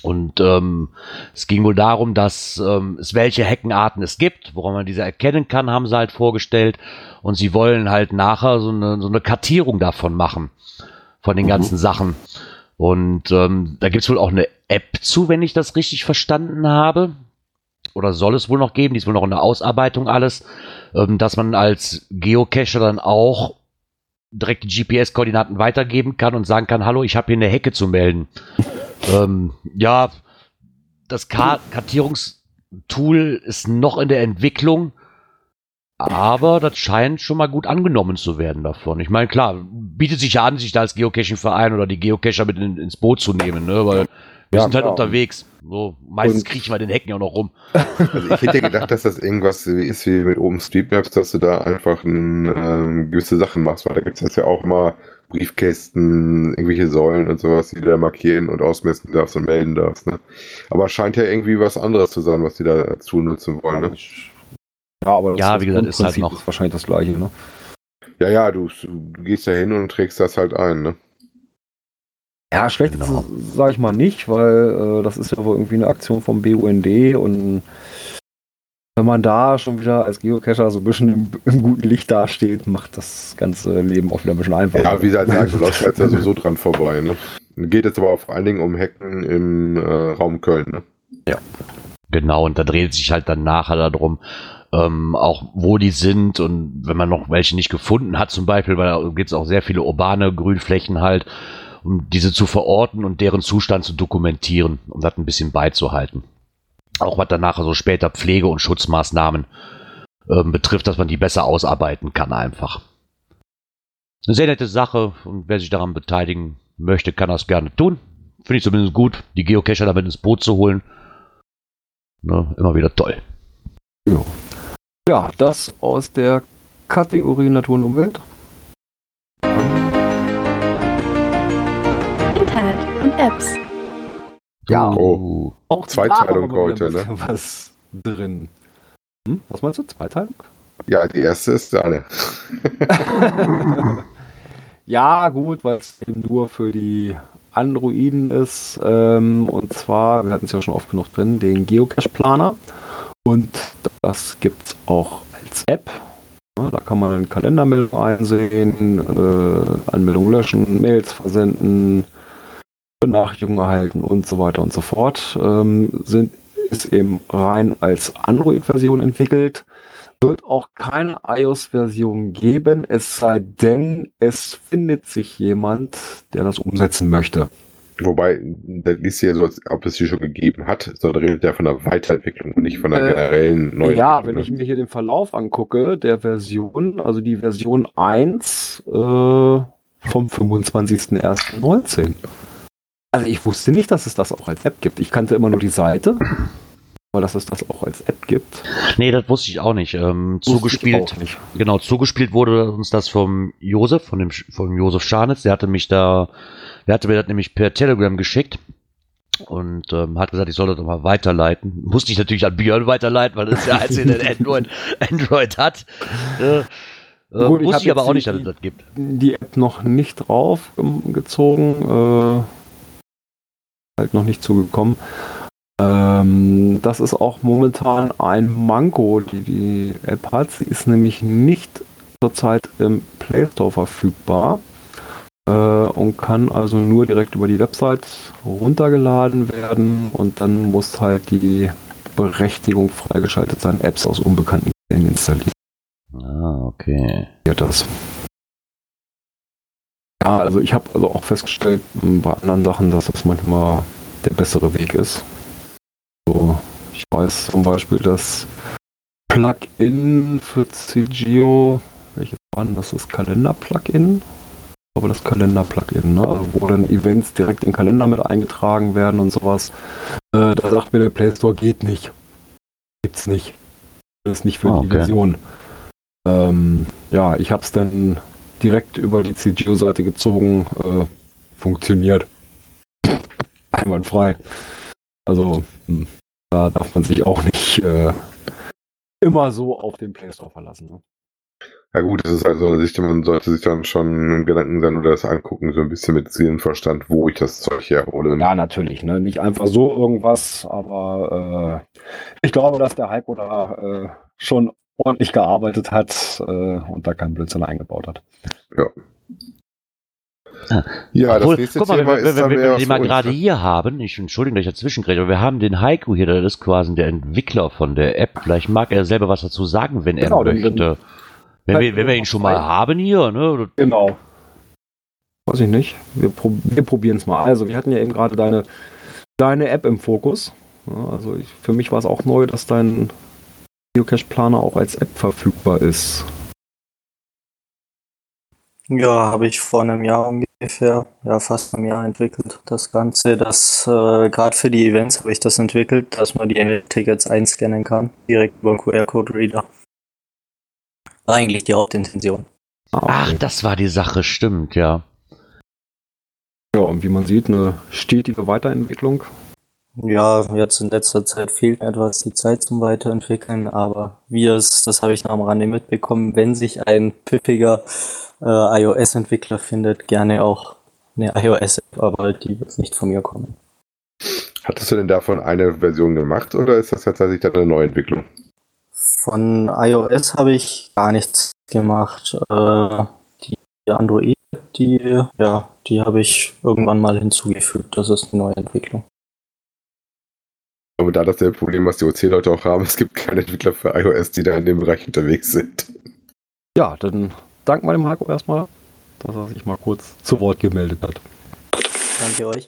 Und ähm, es ging wohl darum, dass ähm, es welche Heckenarten es gibt, woran man diese erkennen kann, haben sie halt vorgestellt. Und sie wollen halt nachher so eine, so eine Kartierung davon machen, von den ganzen Sachen. Und ähm, da gibt's wohl auch eine App zu, wenn ich das richtig verstanden habe. Oder soll es wohl noch geben, die ist wohl noch in der Ausarbeitung alles, ähm, dass man als Geocacher dann auch direkt die GPS-Koordinaten weitergeben kann und sagen kann, hallo, ich habe hier eine Hecke zu melden. ähm, ja, das Ka Kartierungstool ist noch in der Entwicklung, aber das scheint schon mal gut angenommen zu werden davon. Ich meine, klar, bietet sich ja an, sich da als Geocaching-Verein oder die Geocacher mit in, ins Boot zu nehmen, ne? weil wir Ja, sind halt klar. unterwegs. So, meistens Und- kriechen wir den Hecken ja auch noch rum. Also ich hätte gedacht, dass das irgendwas wie- ist wie mit OpenStreetMaps, dass du da einfach ein, ähm, gewisse Sachen machst, weil da gibt es jetzt ja auch mal Briefkästen, irgendwelche Säulen und sowas, die du da markieren und ausmessen darfst und melden darfst. Ne? Aber scheint ja irgendwie was anderes zu sein, was die da dazu nutzen wollen. Ne? Ja, aber das Ja, das wie gesagt, ist halt noch- ist wahrscheinlich das gleiche, ne? Ja, ja, du, du gehst da hin und trägst das halt ein. Ne? Ja, schlecht Genau. sage ich mal nicht, weil äh, das ist ja wohl irgendwie eine Aktion vom BUND und wenn man da schon wieder als Geocacher so ein bisschen im, im guten Licht dasteht, macht das ganze Leben auch wieder ein bisschen einfacher. Ja, wie sie halt du läufst jetzt ja sowieso dran vorbei. Ne? Geht jetzt aber auch vor allen Dingen um Hecken im äh, Raum Köln. Ne? Genau, und da dreht sich halt dann nachher darum, ähm, auch wo die sind und wenn man noch welche nicht gefunden hat zum Beispiel, weil da gibt es auch sehr viele urbane Grünflächen halt, um diese zu verorten und deren Zustand zu dokumentieren, um das ein bisschen beizuhalten. Auch was dann nachher so später Pflege- und Schutzmaßnahmen ähm, betrifft, dass man die besser ausarbeiten kann einfach. Eine sehr nette Sache und wer sich daran beteiligen möchte, kann das gerne tun. Finde ich zumindest gut, die Geocacher damit ins Boot zu holen. Ne, immer wieder toll. Ja, das aus der Kategorie Natur und Umwelt. Apps. Ja, Oh. auch Zweiteilung heute, bisschen Was drin. Hm? Was meinst du? Zweiteilung? Ja, die erste ist Anne. Ja, gut, weil es eben nur für die Androiden ist. Ähm, und zwar, wir hatten es ja schon oft genug drin, den Geocache-Planer. Und das gibt es auch als App. Ja, da kann man Kalendermeldungen einsehen, äh, Anmeldungen löschen, Mails versenden, Benachrichtigungen erhalten und so weiter und so fort. Ähm, sind, ist eben rein als Android-Version entwickelt. Wird auch keine iOS-Version geben, es sei denn, es findet sich jemand, der das umsetzen möchte. Wobei, das ist ja so, als ob es sie schon gegeben hat, sondern redet ja von der Weiterentwicklung und nicht von der Äh, generellen neuen. Ja, wenn ich mir hier den Verlauf angucke, der Version, also die Version 1 äh, vom 25.01.19. Also ich wusste nicht, dass es das auch als App gibt. Ich kannte immer nur die Seite, aber dass es das auch als App gibt. Nee, das wusste ich auch nicht. Ähm, ich zugespielt, auch nicht. genau, zugespielt wurde uns das vom Josef, von dem, vom Josef Scharnitz. Der hatte mich da, der hatte mir das nämlich per Telegram geschickt und ähm, hat gesagt, ich soll das doch mal weiterleiten. Musste ich natürlich an Björn weiterleiten, weil das ist der Einzige, der Android, Android hat. Äh, äh, Gut, ich wusste ich aber jetzt auch nicht, die- dass es das gibt. die App noch nicht drauf gezogen, äh, halt noch nicht zugekommen. Ähm, das ist auch momentan ein Manko, die die App hat. Sie ist nämlich nicht zurzeit im Play Store verfügbar äh, und kann also nur direkt über die Website runtergeladen werden und dann muss halt die Berechtigung freigeschaltet sein, Apps aus unbekannten Quellen installieren Ah, okay. ja, das. Ja, also ich habe also auch festgestellt m, bei anderen Sachen, dass das manchmal der bessere Weg ist. So, ich weiß zum Beispiel, dass Plugin für CGO, welches war denn das? Das Kalender-Plugin? Glaube, das Kalender-Plugin, ne? also wo dann Events direkt in den Kalender mit eingetragen werden und sowas. Äh, da sagt mir der Play Store, geht nicht. Gibt's nicht. Das ist nicht für Ah, die okay. Version. Ähm, ja, ich habe es dann direkt über die CGO-Seite gezogen. Äh, funktioniert. Einwandfrei. Also, hm, da darf man sich auch nicht äh, immer so auf den Play Store verlassen. Ne? Ja gut, das ist also eine Sicht, man sollte sich dann schon im Gedanken sein oder das angucken, so ein bisschen mit Seelenverstand, wo ich das Zeug herhole. Ja, natürlich. Ne? Nicht einfach so irgendwas, aber äh, ich glaube, dass der Heiko da äh, schon ordentlich gearbeitet hat äh, und da keinen Blödsinn eingebaut hat. Ja, das Obwohl, nächste guck mal, Thema wenn, wir- ist wenn, wenn wir den mal gerade hier haben, ich entschuldige, dass ich dazwischen kriege, aber wir haben den Heiko hier, der ist quasi der Entwickler von der App. Vielleicht mag er selber was dazu sagen, wenn er Genau, dann- möchte. Wenn wir, wenn wir ihn schon mal haben hier, ne? Genau. Weiß ich nicht. Wir, prob wir probieren es mal. Also, wir hatten ja eben gerade deine, deine App im Fokus. Ja, also, ich, für mich war es auch neu, dass dein Geocache-Planer auch als App verfügbar ist. Ja, habe ich vor einem Jahr ungefähr, ja fast einem Jahr entwickelt. Das Ganze, das äh, gerade für die Events habe ich das entwickelt, dass man die Tickets einscannen kann, direkt über den QR-Code-Reader. War eigentlich die Hauptintention. Ach, das war die Sache, stimmt, ja. Ja, und wie man sieht, eine stetige Weiterentwicklung. Ja, jetzt in letzter Zeit fehlt mir etwas die Zeit zum Weiterentwickeln, aber wie es, das habe ich noch am Rande mitbekommen, wenn sich ein pippiger äh, iOS-Entwickler findet, gerne auch eine iOS-App, aber die wird nicht von mir kommen. Hattest du denn davon eine Version gemacht oder ist das tatsächlich dann eine Neuentwicklung? Von iOS habe ich gar nichts gemacht. Äh, die Android, die, ja, die habe ich irgendwann mal hinzugefügt. Das ist eine neue Entwicklung. Aber da das der Problem, was die OC-Leute auch haben, es gibt keine Entwickler für iOS, die da in dem Bereich unterwegs sind. Ja, dann danken wir dem Heiko erstmal, dass er sich mal kurz zu Wort gemeldet hat. Danke euch.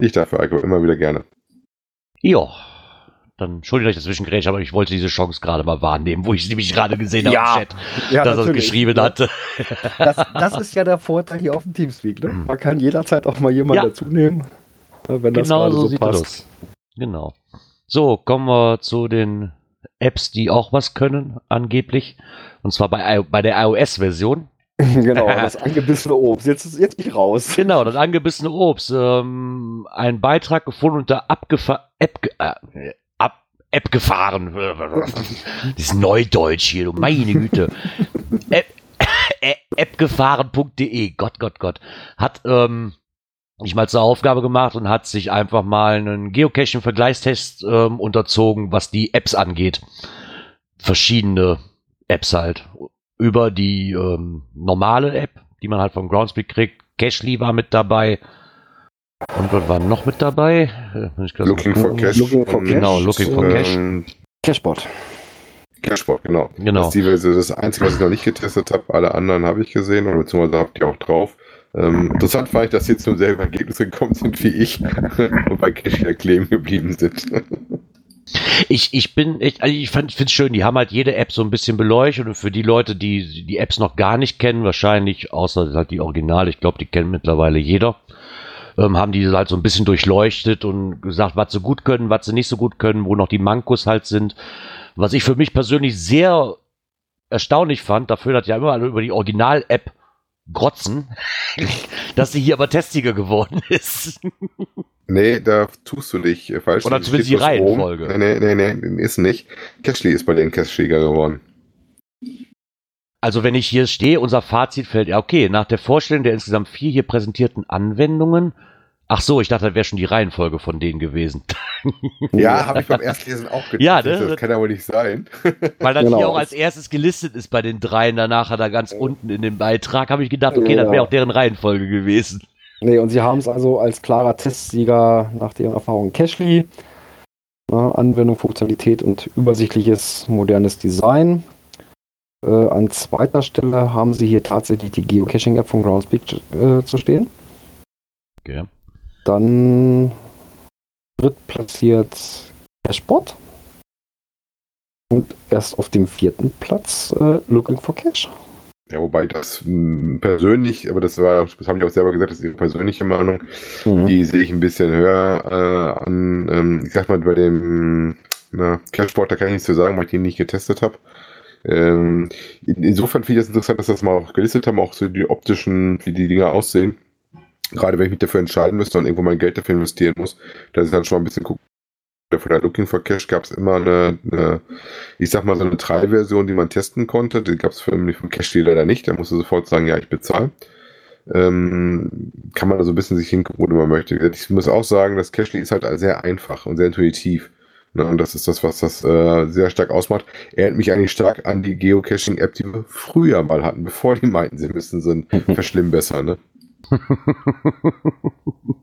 Ich dafür, Eiko, immer wieder gerne. Ja. Dann entschuldige, dass ich dazwischen gerätscht, aber ich wollte diese Chance gerade mal wahrnehmen, wo ich sie nämlich gerade gesehen habe Ja. im Chat, dass er es geschrieben hatte. Das, das ist ja der Vorteil hier auf dem Teamspeak. Ne? Man kann jederzeit auch mal jemanden Ja. dazu nehmen, wenn das Genau so so sieht passt. das. Genau. So, kommen wir zu den Apps, die auch was können, angeblich. Und zwar bei, bei der iOS-Version. genau, das angebissene Obst. Jetzt, jetzt bin ich raus. Genau, das angebissene Obst. Ähm, ein Beitrag gefunden unter abgefa App, äh, ab App gefahren. Dieses Neudeutsch hier, du meine Güte. App, appgefahren.de, Gott, Gott, Gott. Hat ähm, sich mal zur Aufgabe gemacht und hat sich einfach mal einen Geocaching-Vergleichstest ähm, unterzogen, was die Apps angeht. Verschiedene Apps halt. Über die ähm, normale App, die man halt vom Groundspeak kriegt. Cashly war mit dabei. Und was war noch mit dabei? Äh, grad Looking for. Cash. Looking for Cash. Genau, Looking for Cash. ähm, Cashbot. Cashbot, genau. Genau. Das ist die das Einzige, was ich noch nicht getestet habe. Alle anderen habe ich gesehen und beziehungsweise habt ihr auch drauf. Ähm, interessant fand ich, dass sie zum selben Ergebnis gekommen sind wie ich und bei Cash ja kleben geblieben sind. Ich, ich bin echt, also ich finde es schön, die haben halt jede App so ein bisschen beleuchtet und für die Leute, die die Apps noch gar nicht kennen, wahrscheinlich, außer halt die Originale, ich glaube, die kennt mittlerweile jeder, ähm, haben die halt so ein bisschen durchleuchtet und gesagt, was sie gut können, was sie nicht so gut können, wo noch die Mankos halt sind. Was ich für mich persönlich sehr erstaunlich fand, dafür hat ja immer alle über die Original-App grotzen, dass sie hier aber Testsieger geworden ist. Nee, da tust du dich äh, falsch. Oder zumindest die. Reihenfolge. Nee, nee, nee, nee, ist nicht. Cashly ist bei den Cashsieger geworden. Also wenn ich hier stehe, unser Fazit fällt, ja okay, nach der Vorstellung der insgesamt vier hier präsentierten Anwendungen, ach so, ich dachte, das wäre schon die Reihenfolge von denen gewesen. Ja, habe ich beim Erstlesen auch gedacht. Ja, ne? Das kann ja wohl nicht sein. Weil das Genau. hier auch als erstes gelistet ist bei den dreien, danach da ganz unten in dem Beitrag, habe ich gedacht, okay, das wäre Ja. auch deren Reihenfolge gewesen. Nee, und sie haben es also als klarer Testsieger nach deren Erfahrung Cashly. Na, Anwendung, Funktionalität und übersichtliches, modernes Design. Äh, an zweiter Stelle haben sie hier tatsächlich die Geocaching-App von Groundspeak äh, zu stehen. Okay. Dann drittplatziert Cashbot. Und erst auf dem vierten Platz äh, Looking for Cash. Ja, wobei das mh, persönlich, aber das war, das habe ich auch selber gesagt, das ist ihre persönliche Meinung. Mhm. Die sehe ich ein bisschen höher äh, an. Ähm, ich sag mal, bei dem na, Cashbot, da kann ich nichts zu sagen, weil ich den nicht getestet habe. Ähm, in, insofern finde ich das interessant, dass das mal auch gelistet haben, auch so die optischen, wie die Dinger aussehen. Gerade wenn ich mich dafür entscheiden müsste und irgendwo mein Geld dafür investieren muss, dass ich dann schon mal ein bisschen gucken. Von der Looking for Cash gab es immer eine, eine, ich sag mal, so eine Trial-Version, die man testen konnte. Die gab es für mich vom Cash leider nicht. Da musste sofort sagen, ja, ich bezahle. Ähm, kann man da so ein bisschen sich hingucken, wo man möchte. Ich muss auch sagen, das Cashly ist halt sehr einfach und sehr intuitiv. Ne, und das ist das, was das äh, sehr stark ausmacht. Erinnert mich eigentlich stark an die Geocaching-App, die wir früher mal hatten, bevor die meinten, sie müssen so ein verschlimmbessern. Ne?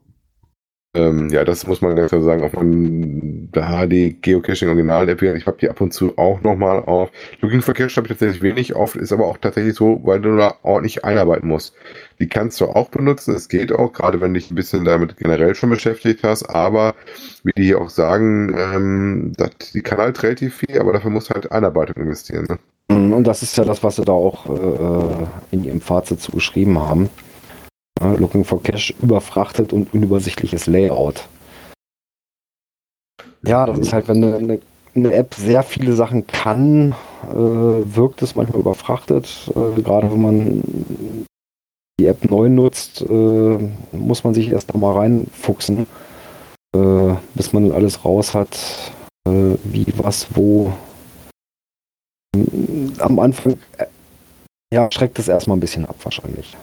ähm, ja, das muss man ganz klar sagen. Von da die Geocaching Original-App, ich habe die ab und zu auch nochmal auf. Looking for Cache habe ich tatsächlich wenig auf, ist aber auch tatsächlich so, weil du da ordentlich einarbeiten musst. Die kannst du auch benutzen, es geht auch, gerade wenn du dich ein bisschen damit generell schon beschäftigt hast, aber wie die hier auch sagen, ähm, das, die kann halt relativ viel, aber dafür musst du halt Einarbeitung investieren. Ne? Mhm, Und das ist ja das, was sie da auch äh, in ihrem Fazit zu geschrieben haben. Looking for Cash überfrachtet und unübersichtliches Layout. Ja, das ist halt, wenn eine, eine, App sehr viele Sachen kann, äh, wirkt es manchmal überfrachtet. Äh, gerade wenn man die App neu nutzt, äh, muss man sich erst nochmal reinfuchsen, äh, bis man alles raus hat, äh, wie, was, wo. Am Anfang äh, ja, schreckt es erstmal ein bisschen ab wahrscheinlich.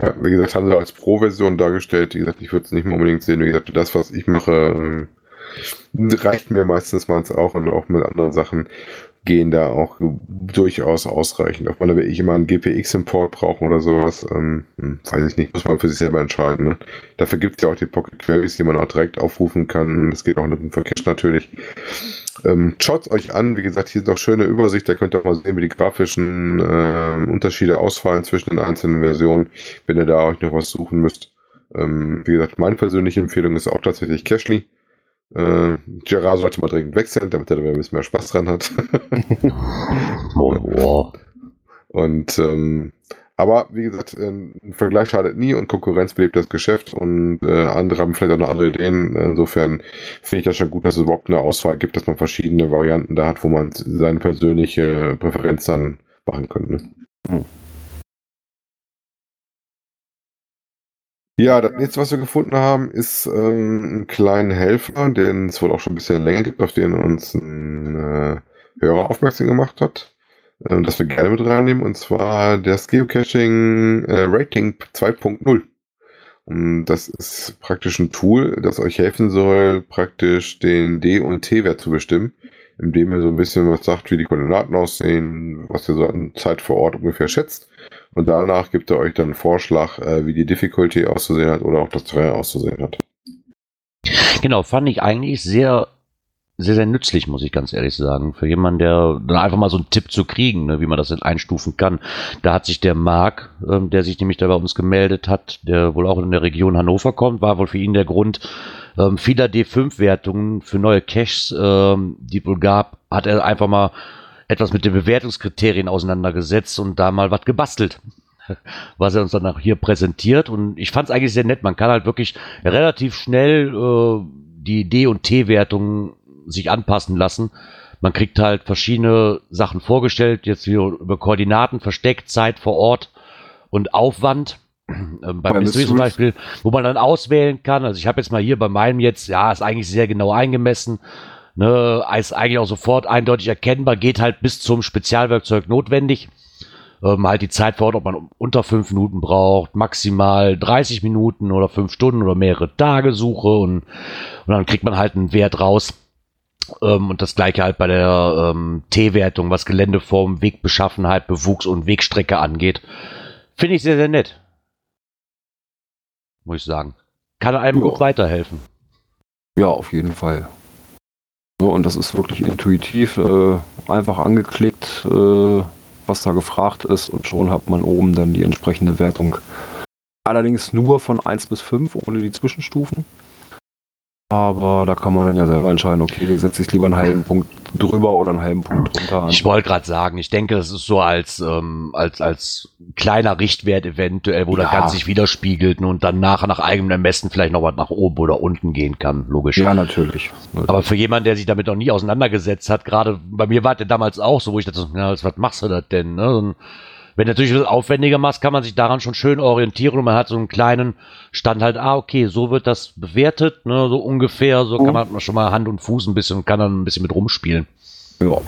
Ja, wie gesagt, haben sie als Pro-Version dargestellt. Wie gesagt, ich würde es nicht mehr unbedingt sehen. Wie gesagt, das, was ich mache, ähm, reicht mir meistens mal auch und auch mit anderen Sachen gehen da auch durchaus ausreichend. Ob man da wirklich immer einen GPX-Import braucht oder sowas, ähm, hm, weiß ich nicht, muss man für sich selber entscheiden. Ne? Dafür gibt es ja auch die Pocket Queries, die man auch direkt aufrufen kann. Das geht auch mit dem Vercache natürlich. Ähm, Schaut euch an, wie gesagt, hier ist noch schöne Übersicht, da könnt ihr auch mal sehen, wie die grafischen äh, Unterschiede ausfallen zwischen den einzelnen Versionen, wenn ihr da euch noch was suchen müsst. Ähm, wie gesagt, meine persönliche Empfehlung ist auch tatsächlich Cashly. Äh, Gerard sollte mal dringend wechseln, damit er da ein bisschen mehr Spaß dran hat. Oh, wow. Und ähm, Aber wie gesagt, äh, ein Vergleich schadet nie und Konkurrenz belebt das Geschäft und äh, andere haben vielleicht auch noch andere Ideen. Insofern finde ich das schon gut, dass es überhaupt eine Auswahl gibt, dass man verschiedene Varianten da hat, wo man seine persönliche Präferenz dann machen könnte. Hm. Ja, das nächste, was wir gefunden haben, ist ähm, einen kleinen Helfer, den es wohl auch schon ein bisschen länger gibt, auf den uns ein äh, Hörer aufmerksam gemacht hat, äh, das wir gerne mit reinnehmen, und zwar das Geocaching äh, Rating 2.0. Und das ist praktisch ein Tool, das euch helfen soll, praktisch den D- und T-Wert zu bestimmen, indem ihr so ein bisschen was sagt, wie die Koordinaten aussehen, was ihr so an Zeit vor Ort ungefähr schätzt und danach gibt er euch dann einen Vorschlag, äh, wie die Difficulty auszusehen hat oder auch das Terrain auszusehen hat. Genau, fand ich eigentlich sehr, sehr, sehr nützlich, muss ich ganz ehrlich sagen. Für jemanden, der dann einfach mal so einen Tipp zu kriegen, ne, wie man das denn einstufen kann. Da hat sich der Marc, ähm, der sich nämlich da bei uns gemeldet hat, der wohl auch in der Region Hannover kommt, war wohl für ihn der Grund, ähm, vieler D5-Wertungen für neue Caches, ähm, die wohl gab, hat er einfach mal etwas mit den Bewertungskriterien auseinandergesetzt und da mal was gebastelt. Was er uns dann auch hier präsentiert. Und ich fand es eigentlich sehr nett. Man kann halt wirklich relativ schnell äh, die D- und T-Wertung sich anpassen lassen. Man kriegt halt verschiedene Sachen vorgestellt, jetzt über Koordinaten, versteckt, Zeit vor Ort und Aufwand. Ähm, beim Mystery zum Beispiel, wo man dann auswählen kann. Also ich habe jetzt mal hier bei meinem jetzt, ja, ist eigentlich sehr genau eingemessen. Ne, ist eigentlich auch sofort eindeutig erkennbar, geht halt bis zum Spezialwerkzeug notwendig. Ähm, halt die Zeit vor Ort, ob man unter fünf Minuten braucht, maximal 30 Minuten oder fünf Stunden oder mehrere Tage Suche und, und dann kriegt man halt einen Wert raus. Ähm, und das gleiche halt bei der ähm, T-Wertung, was Geländeform, Wegbeschaffenheit, Bewuchs und Wegstrecke angeht. Finde ich sehr, sehr nett. Muss ich sagen. Kann einem ja. gut weiterhelfen. Ja, auf jeden Fall. Und das ist wirklich intuitiv, äh, einfach angeklickt, äh, was da gefragt ist und schon hat man oben dann die entsprechende Wertung. Allerdings nur von 1 bis 5, ohne die Zwischenstufen. Aber da kann man dann ja selber entscheiden, okay, da setze ich lieber einen halben Punkt drüber oder einen halben Punkt drunter an. Ich wollte gerade sagen, ich denke, das ist so als, ähm, als, als kleiner Richtwert eventuell, wo ja. das Ganze sich widerspiegelt und dann nachher nach eigenem Ermessen vielleicht noch was nach oben oder unten gehen kann, logisch. Ja, natürlich. Aber für jemanden, der sich damit noch nie auseinandergesetzt hat, gerade bei mir war der damals auch so, wo ich dachte, ja, was machst du das denn? Ne? Wenn du natürlich was aufwendiger machst, kann man sich daran schon schön orientieren und man hat so einen kleinen Stand halt, ah, okay, so wird das bewertet, ne, so ungefähr, so mhm. kann man schon mal Hand und Fuß ein bisschen und kann dann ein bisschen mit rumspielen. Ja.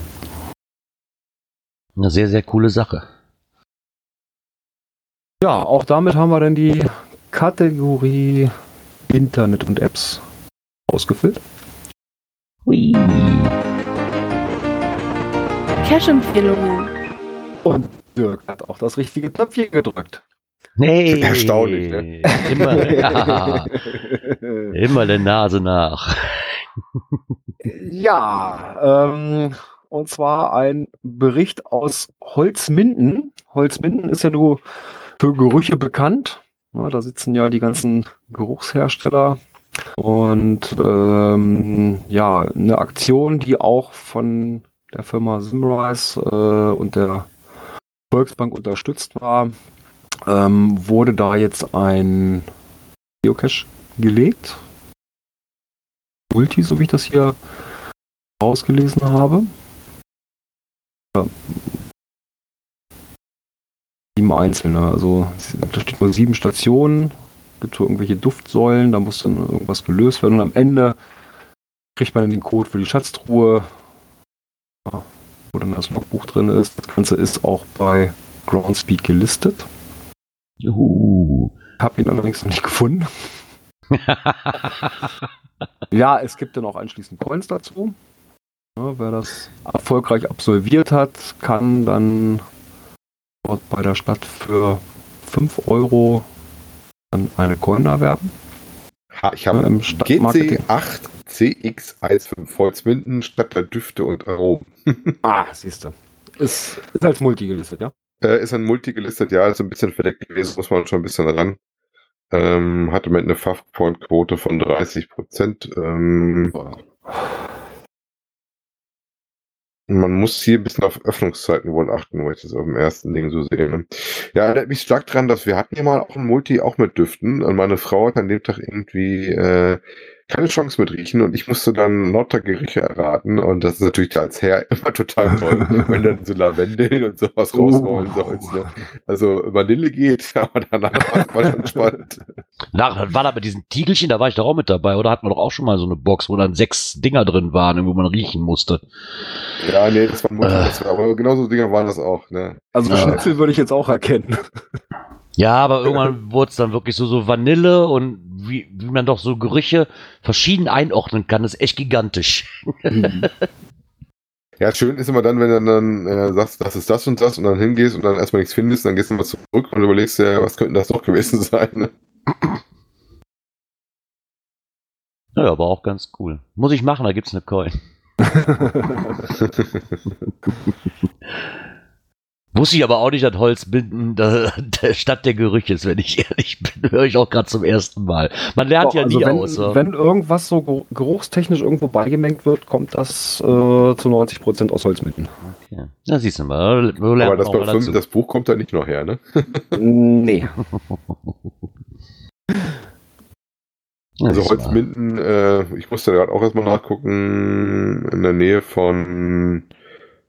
Eine sehr, sehr coole Sache. Ja, auch damit haben wir dann die Kategorie Internet und Apps ausgefüllt. Hui. Cash-Empfehlungen. Und Dirk hat auch das richtige Knöpfchen gedrückt. Nee. Erstaunlich, ne? Immer, ja. Immer der Nase nach. ja, ähm, und zwar ein Bericht aus Holzminden. Holzminden ist ja nur für Gerüche bekannt. Ja, da sitzen ja die ganzen Geruchshersteller. Und ähm, ja, eine Aktion, die auch von der Firma Simrise äh, und der Volksbank unterstützt war, ähm, wurde da jetzt ein Geocache gelegt. Multi, so wie ich das hier ausgelesen habe. Ja. Sieben einzelne, also da steht nur sieben Stationen, gibt so irgendwelche Duftsäulen, da muss dann irgendwas gelöst werden und am Ende kriegt man den Code für die Schatztruhe. Wo dann das Logbuch drin ist. Das Ganze ist auch bei Groundspeed gelistet. Juhu. Hab ihn allerdings noch nicht gefunden. ja, es gibt dann auch anschließend Coins dazu. Ja, wer das erfolgreich absolviert hat, kann dann dort bei der Stadt für 5 Euro eine Coin erwerben. Ha, ich habe ja, GC8 CX15 Holzwinden statt der Düfte und Aromen. ah, siehst du. Ist, ist als Multi gelistet, ja? Äh, ist ein Multi gelistet, ja, ist ein bisschen verdeckt gewesen, muss man schon ein bisschen ran. Ähm, hatte mit einer Fach-Point-Quote von 30 Prozent. Ähm, Man muss hier ein bisschen auf Öffnungszeiten wohl achten, weil ich das auf dem ersten Ding so sehe. Ne? Ja, erinnert mich stark dran, dass wir hatten ja mal auch ein Multi auch mit Düften und meine Frau hat an dem Tag irgendwie äh, keine Chance mit riechen und ich musste dann lauter Gerüche erraten und das ist natürlich als Herr immer total toll, wenn dann so Lavendel und sowas rausrollen Oh. sollst. Ne? Also Vanille geht, aber danach war schon spannend. Na, dann war da mit diesen Tiegelchen, da war ich doch auch mit dabei, oder hatten wir doch auch schon mal so eine Box, wo dann sechs Dinger drin waren, wo man riechen musste. Ja, nee, das war, Multi, das war aber genauso Dinger waren das auch. Ne? Also Ja. Schnitzel würde ich jetzt auch erkennen. Ja, aber irgendwann wurde es dann wirklich so, so Vanille und wie, wie man doch so Gerüche verschieden einordnen kann, ist echt gigantisch. Ja, schön ist immer dann, wenn du dann äh, sagst, das ist das und das und dann hingehst und dann erstmal nichts findest, dann gehst du mal zurück und überlegst dir, was könnte das doch gewesen sein. Ne? Ja, aber auch ganz cool. Muss ich machen, da gibt's eine Coin. Wusste ich aber auch nicht, dass Holzbinden da, der Stadt der Gerüche ist, wenn ich ehrlich bin. Höre ich auch gerade zum ersten Mal. Man lernt Doch, ja also nie wenn, aus. ja. wenn irgendwas so geruch- geruchstechnisch irgendwo beigemengt wird, kommt das äh, zu 90% aus Holzmitten. Okay. Ja, siehst du mal. Aber das, mal dazu. das Buch kommt da nicht noch her, ne? nee. Also. Holzminden, äh, ich musste gerade auch erstmal nachgucken, in der Nähe von,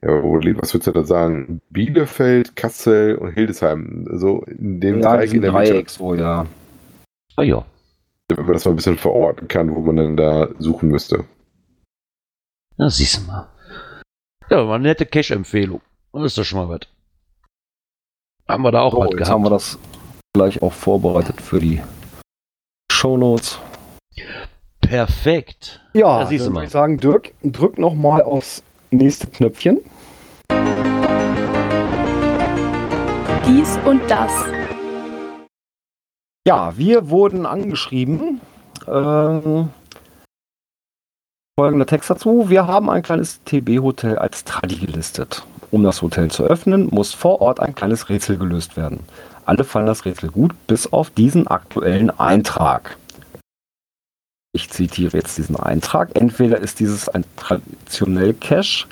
ja, was würdest du da sagen? Bielefeld, Kassel und Hildesheim. So in dem Ja, Dreieck in der Dreieck so, ja. Ah, ja. wenn man das mal ein bisschen verorten kann, wo man dann da suchen müsste. Ja, siehst du mal. Ja, mal eine nette Cash-Empfehlung. Das ist doch schon mal was. Haben wir da auch So, was jetzt gehabt. haben wir das gleich auch vorbereitet für die Shownotes. Perfekt. Ja, Da siehst du dann mal. würde ich sagen, Dirk, drück noch mal aufs nächste Knöpfchen. Dies und das. Ja, wir wurden angeschrieben. Ähm, folgender Text dazu. Wir haben ein kleines TB-Hotel als Tradi gelistet. Um das Hotel zu öffnen, muss vor Ort ein kleines Rätsel gelöst werden. Alle fallen das Rätsel gut, bis auf diesen aktuellen Eintrag. Ich zitiere jetzt diesen Eintrag. Entweder ist dieses ein traditionell Cache,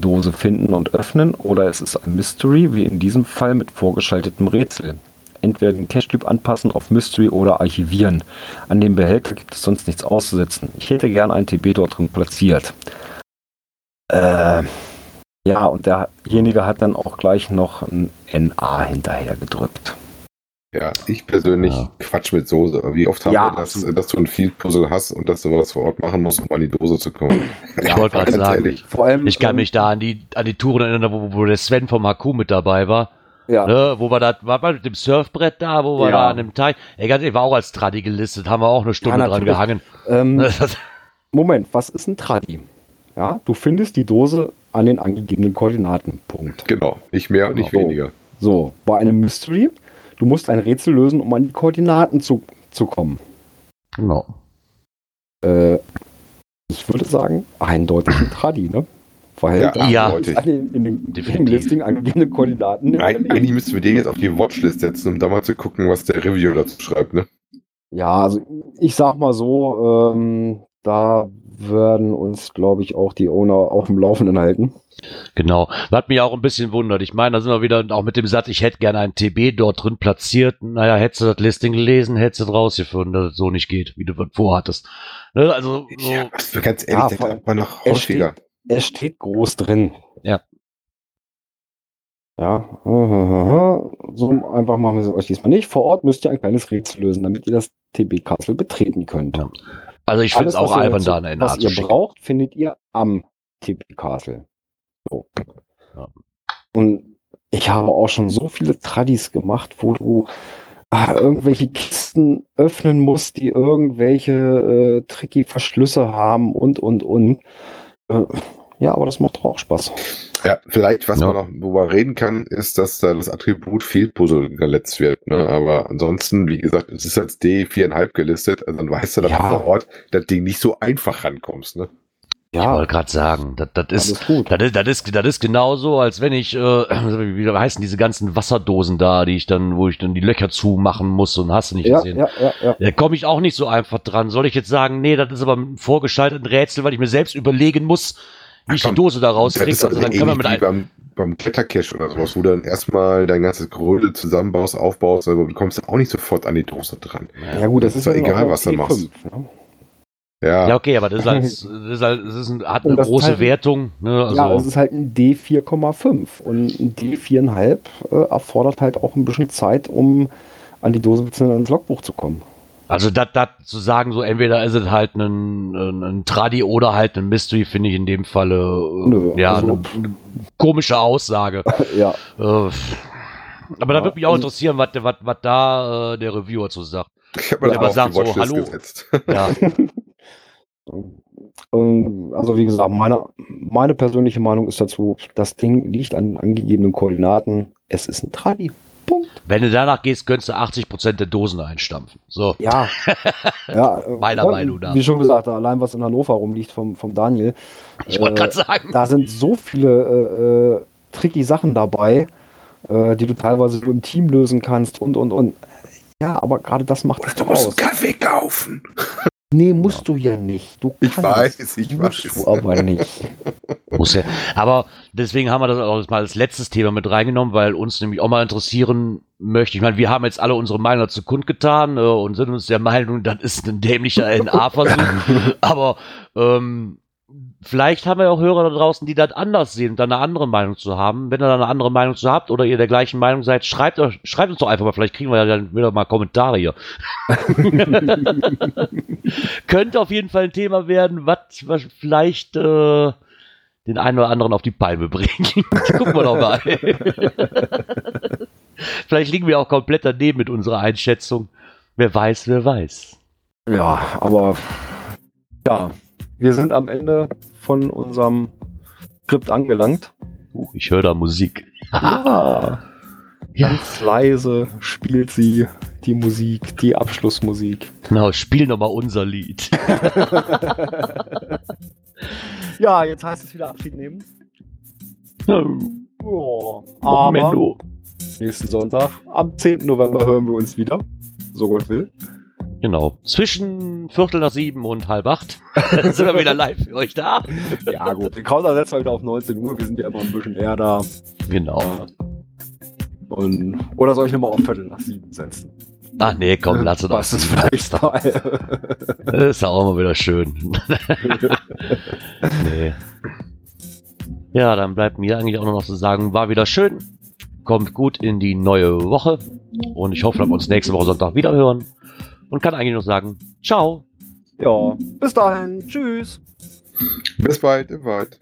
Dose finden und öffnen, oder es ist ein Mystery, wie in diesem Fall mit vorgeschaltetem Rätsel entweder den Cache-Typ anpassen auf Mystery oder archivieren. An dem Behälter gibt es sonst nichts auszusetzen. Ich hätte gerne ein TB dort drin platziert. Äh, ja, und derjenige hat dann auch gleich noch ein NA hinterher gedrückt. Ja, ich persönlich Ja. quatsch mit Soße. Wie oft haben Ja, wir das, dass du ein Field-Puzzle hast und dass du was vor Ort machen musst, um an die Dose zu kommen? Ich wollte gerade ganz sagen, ehrlich. Vor allem, Ich kann ähm, mich da an die, an die Touren erinnern, wo, wo der Sven vom Haku mit dabei war. ja, Ne, wo wir da, war mal mit dem Surfbrett da, wo wir Ja. da an dem Teich, ey, ganz ehrlich, war auch als Tradi gelistet, haben wir auch eine Stunde Ja, dran gehangen. ähm, Moment, was ist ein Tradi? Ja, du findest die Dose an den angegebenen Koordinaten. Punkt. Genau, nicht mehr und nicht So. weniger. So, bei einem Mystery, du musst ein Rätsel lösen, um an die Koordinaten zu, zu kommen. genau. Äh, ich würde sagen, eindeutig ein Tradi, ne? Weil Ja, da Ja. den, in den, im Listing angegebene Koordinaten. Eig eigentlich müssten wir den jetzt auf die Watchlist setzen, um da mal zu gucken, was der Review dazu schreibt, ne? Ja, also ich sag mal so, ähm, da werden uns, glaube ich, auch die Owner auf dem Laufenden halten. Genau. Was mich auch ein bisschen wundert. Ich meine, da sind wir wieder auch mit dem Satz, ich hätte gerne ein TB dort drin platziert. Naja, hättest du das Listing gelesen, hättest du rausgefunden, dass es so nicht geht, wie du das vorhattest. Ne, also, so, Ja, was, ganz Ja, ehrlich, das vor hat man noch es häufiger. Es steht groß drin. Ja. Ja, so einfach machen wir es euch diesmal nicht. Vor Ort müsst ihr ein kleines Rätsel lösen, damit ihr das TB Castle betreten könnt. Ja. Also ich finde es auch albern, da eine Was ihr schicken. braucht, findet ihr am TB Castle. So. Ja. Und ich habe auch schon so viele Tradis gemacht, wo du ah, irgendwelche Kisten öffnen musst, die irgendwelche äh, tricky Verschlüsse haben und, und, und. Äh, ja, aber das macht doch auch Spaß. Ja, vielleicht, was Ja. man noch, wo man reden kann, ist, dass da das Attribut Field Puzzle geletzt wird. Ne? Aber ansonsten, wie gesagt, es ist als D4,5 gelistet, also dann weißt du, dass Ja. du vor Ort das Ding nicht so einfach rankommst. Ne? Ich wollte gerade sagen, das, das ist. Das ist, das ist, das ist genauso, als wenn ich, äh, wie heißen diese ganzen Wasserdosen da, die ich dann, wo ich dann die Löcher zumachen muss und hast du nicht Ja, gesehen. ja, ja, ja. Da komme ich auch nicht so einfach dran. Soll ich jetzt sagen, nee, das ist aber ein vorgeschaltetes Rätsel, weil ich mir selbst überlegen muss, wie ich die Dose da Das rauskriege. ist Also dann können wir ähnlich mit wie ein, beim, beim Klettercache oder sowas, wo du dann erstmal dein ganzes Gerödel zusammenbaust, aufbaust, aber du kommst auch nicht sofort an die Dose dran. Ja gut, das Ist ist ja egal, was du T5, machst. Ne? Ja, ja, okay, aber das ist halt, das ist halt, das ist ein, hat eine das große Teil- Wertung. Ne? Also, Ja, es ist halt ein D4,5 und ein D4,5 äh, erfordert halt auch ein bisschen Zeit, um an die Dose bzw. ans Logbuch zu kommen. Also das zu sagen, so entweder ist es halt ein, ein, ein Tradi oder halt ein Mystery, finde ich in dem Falle äh, Nö, ja also- eine, eine komische Aussage. ja, äh, aber da Ja, würde mich auch interessieren, was, was, was da äh, der Reviewer zu sagt. ich habe mir mal auf die so, hallo. gesetzt. Ja, Ähm, Also wie gesagt, meine, meine persönliche Meinung ist dazu, das Ding liegt an angegebenen Koordinaten. Es ist ein Tradi. Punkt. wenn du danach gehst, könntest du 80% der Dosen einstampfen. So. Ja. ja Meiner ja, Meinung nach. Wie schon gesagt, allein was in Hannover rumliegt vom, vom Daniel. Ich wollte äh, gerade sagen. Da sind so viele äh, äh, tricky Sachen dabei, äh, die du teilweise nur im Team lösen kannst und und und. Ja, aber gerade das macht es Du musst aus. einen Kaffee kaufen. Nee, musst du ja nicht. Du Ich kannst. weiß, ich musst weiß. du aber nicht. Muss ja. Aber deswegen haben wir das auch mal als letztes Thema mit reingenommen, weil uns nämlich auch mal interessieren möchte. Ich meine, wir haben jetzt alle unsere Meinung dazu kundgetan äh, und sind uns der Meinung, das ist ein dämlicher NA-Versuch. Aber ähm, vielleicht haben wir ja auch Hörer da draußen, die das anders sehen und da eine andere Meinung zu haben. Wenn ihr da eine andere Meinung zu habt oder ihr der gleichen Meinung seid, schreibt, euch- schreibt uns doch einfach mal. Vielleicht kriegen wir ja dann wieder mal Kommentare hier. Könnte auf jeden Fall ein Thema werden, was, was vielleicht äh, den einen oder anderen auf die Palme bringt. Gucken wir doch mal. vielleicht liegen wir auch komplett daneben mit unserer Einschätzung. Wer weiß, wer weiß. Ja, aber ja, wir sind am Ende von unserem Skript angelangt. Uh, ich höre da Musik. Ja, Ja, ganz leise spielt sie die Musik, die Abschlussmusik. genau, spiel noch mal unser Lied. Ja, jetzt heißt es wieder Abschied nehmen. Oh, aber nächsten Sonntag, am 10. November, hören wir uns wieder. So Gott will. Genau. Zwischen Viertel nach sieben und halb acht sind wir wieder live für euch da. Ja, gut. Den Counter setzen wir wieder auf 19 Uhr. Wir sind ja immer ein bisschen eher da. Genau. Und, oder soll ich nochmal auf Viertel nach sieben setzen? Ach nee, komm, lass Was aus. ist vielleicht mal. Das ist ja auch mal wieder schön. nee. Ja, dann bleibt mir eigentlich auch nur noch zu sagen, war wieder schön. Kommt gut in die neue Woche. Und ich hoffe, dass wir uns nächste Woche Sonntag wieder hören. Und kann eigentlich nur sagen, ciao. ja, bis dahin. Tschüss. Bis bald, im Wald.